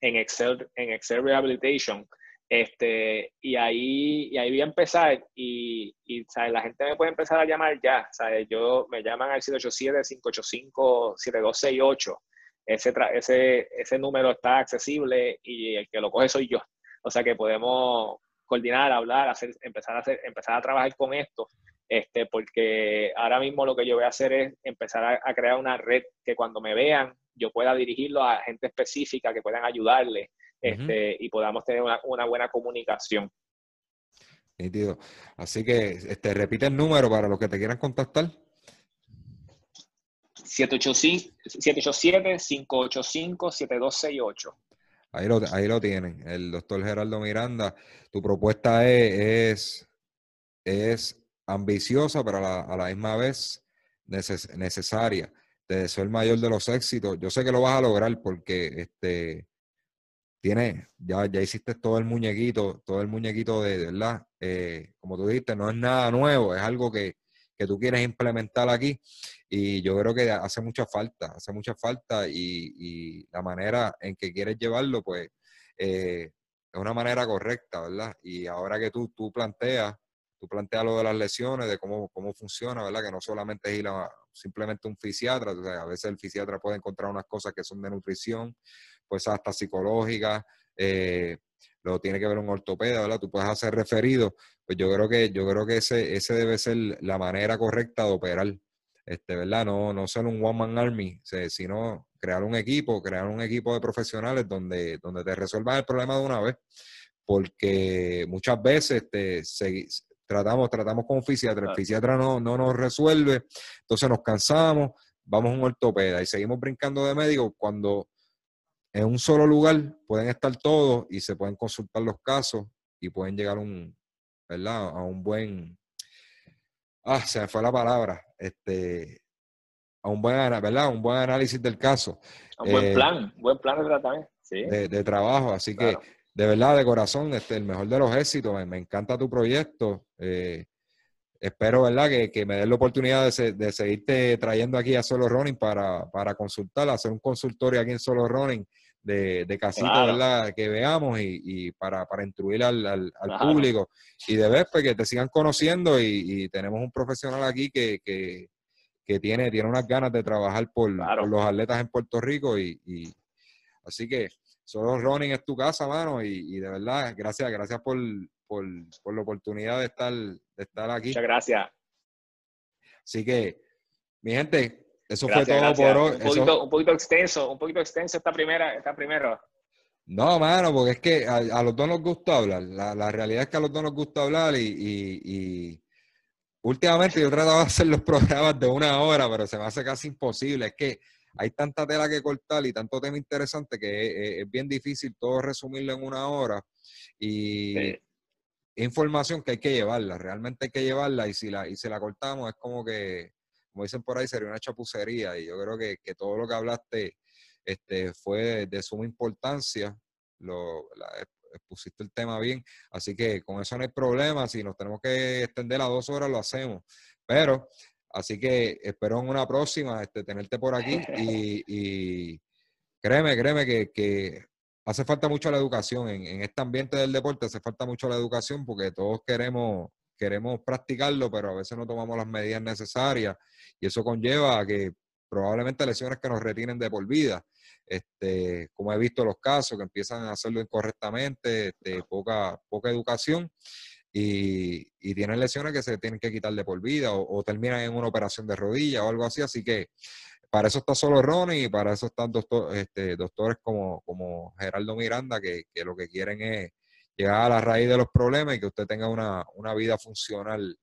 en Excel, en Excel Rehabilitation. Este, y ahí, y ahí voy a empezar y, y ¿sabes? la gente me puede empezar a llamar ya. ¿sabes? Yo, me llaman al 787-585-7268 ese, ese, ese número está accesible y el que lo coge soy yo. O sea que podemos coordinar, hablar, hacer, empezar, a hacer, empezar a trabajar con esto, este, porque ahora mismo lo que yo voy a hacer es empezar a, crear una red que cuando me vean yo pueda dirigirlo a gente específica que puedan ayudarle este, y podamos tener una, una buena comunicación. Así que este, repite el número para los que te quieran contactar. 787-585-7268. Ahí lo, ahí lo tienen, el doctor Gerardo Miranda. Tu propuesta es, es, ambiciosa, pero a la, misma vez necesaria. Te deseo el mayor de los éxitos. Yo sé que lo vas a lograr porque este, tiene, ya, ya hiciste todo el muñequito, todo el muñequito de, verdad. Eh, como tú dijiste, no es nada nuevo, es algo que, que tú quieres implementar aquí. Y yo creo que hace mucha falta, hace mucha falta y, la manera en que quieres llevarlo, pues eh, es una manera correcta, ¿verdad? Y ahora que tú, tú planteas, tú planteas lo de las lesiones, de cómo, cómo funciona, ¿verdad? Que no solamente es ir a simplemente un fisiatra, a veces el fisiatra puede encontrar unas cosas que son de nutrición, pues hasta psicológicas, eh, lo tiene que ver un ortopeda, ¿verdad? Tú puedes hacer referido, pues yo creo que, yo creo que ese, ese debe ser la manera correcta de operar, este, ¿verdad? No, no ser un one-man army, sino crear un equipo, crear un equipo de profesionales donde, donde te resuelvan el problema de una vez, porque muchas veces te, tratamos, tratamos con un fisiatra, el fisiatra no, no nos resuelve, entonces nos cansamos, vamos a un ortopeda y seguimos brincando de médico cuando en un solo lugar pueden estar todos y se pueden consultar los casos y pueden llegar a un, ¿verdad? a un buen, ah, se me fue la palabra, este, a un buen, ¿verdad? Un buen análisis del caso. Un buen eh, plan, buen plan de tratamiento, sí. de, trabajo, así que de verdad, de corazón, este, el mejor de los éxitos, me, encanta tu proyecto. Eh, espero, ¿verdad?, que, me den la oportunidad de, de, seguirte trayendo aquí a Solo Running para, para consultar, hacer un consultorio aquí en Solo Running de, de casita, ¿verdad? Que veamos y, para, para instruir al, público y de ver pues, que te sigan conociendo y, tenemos un profesional aquí que, tiene, tiene unas ganas de trabajar por, los atletas en Puerto Rico y, así que solo running es tu casa, mano, y, de verdad, gracias, gracias por, por, la oportunidad de estar, de estar aquí. Muchas gracias. Así que, mi gente, eso fue todo por hoy. Un poquito, extenso, un poquito extenso esta primera, esta primera. No, mano, porque es que a, los dos nos gusta hablar. La, realidad es que a los dos nos gusta hablar y, últimamente yo trataba de hacer los programas de una hora, pero se me hace casi imposible. Es que hay tanta tela que cortar y tanto tema interesante que es, bien difícil todo resumirlo en una hora. Y información que hay que llevarla, realmente hay que llevarla y si la, y si la cortamos es como que como dicen por ahí, sería una chapucería. Y yo creo que, todo lo que hablaste este, fue de, suma importancia. Lo, pusiste el tema bien. Así que con eso no hay problema. Si nos tenemos que extender a dos horas, lo hacemos. Pero, así que espero en una próxima este, tenerte por aquí. Y, créeme, créeme que, hace falta mucho la educación. En, en, este ambiente del deporte hace falta mucho la educación porque todos queremos queremos practicarlo, pero a veces no tomamos las medidas necesarias y eso conlleva a que probablemente lesiones que nos retienen de por vida. Este, como he visto los casos que empiezan a hacerlo incorrectamente, este, poca, poca educación y, tienen lesiones que se tienen que quitar de por vida o, terminan en una operación de rodilla o algo así. Así que para eso está solo Ronnie y para eso están doctor, este, doctores como, como Geraldo Miranda que, que lo que quieren es llegar a la raíz de los problemas y que usted tenga una, una vida funcional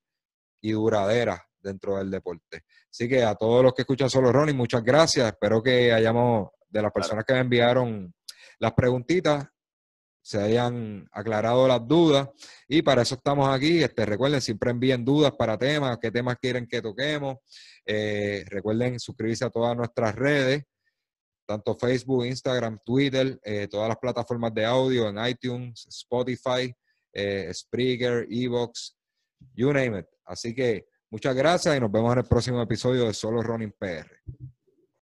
y duradera dentro del deporte. Así que a todos los que escuchan Solo Ronnie, muchas gracias. Espero que hayamos, de las personas que me enviaron las preguntitas, se hayan aclarado las dudas. Y para eso estamos aquí. Este, recuerden, siempre envíen dudas para temas, qué temas quieren que toquemos. Eh, recuerden suscribirse a todas nuestras redes, tanto Facebook, Instagram, Twitter, eh, todas las plataformas de audio en iTunes, Spotify, eh, Spreaker, Evox, you name it. Así que Muchas gracias y nos vemos en el próximo episodio de Solo Running PR.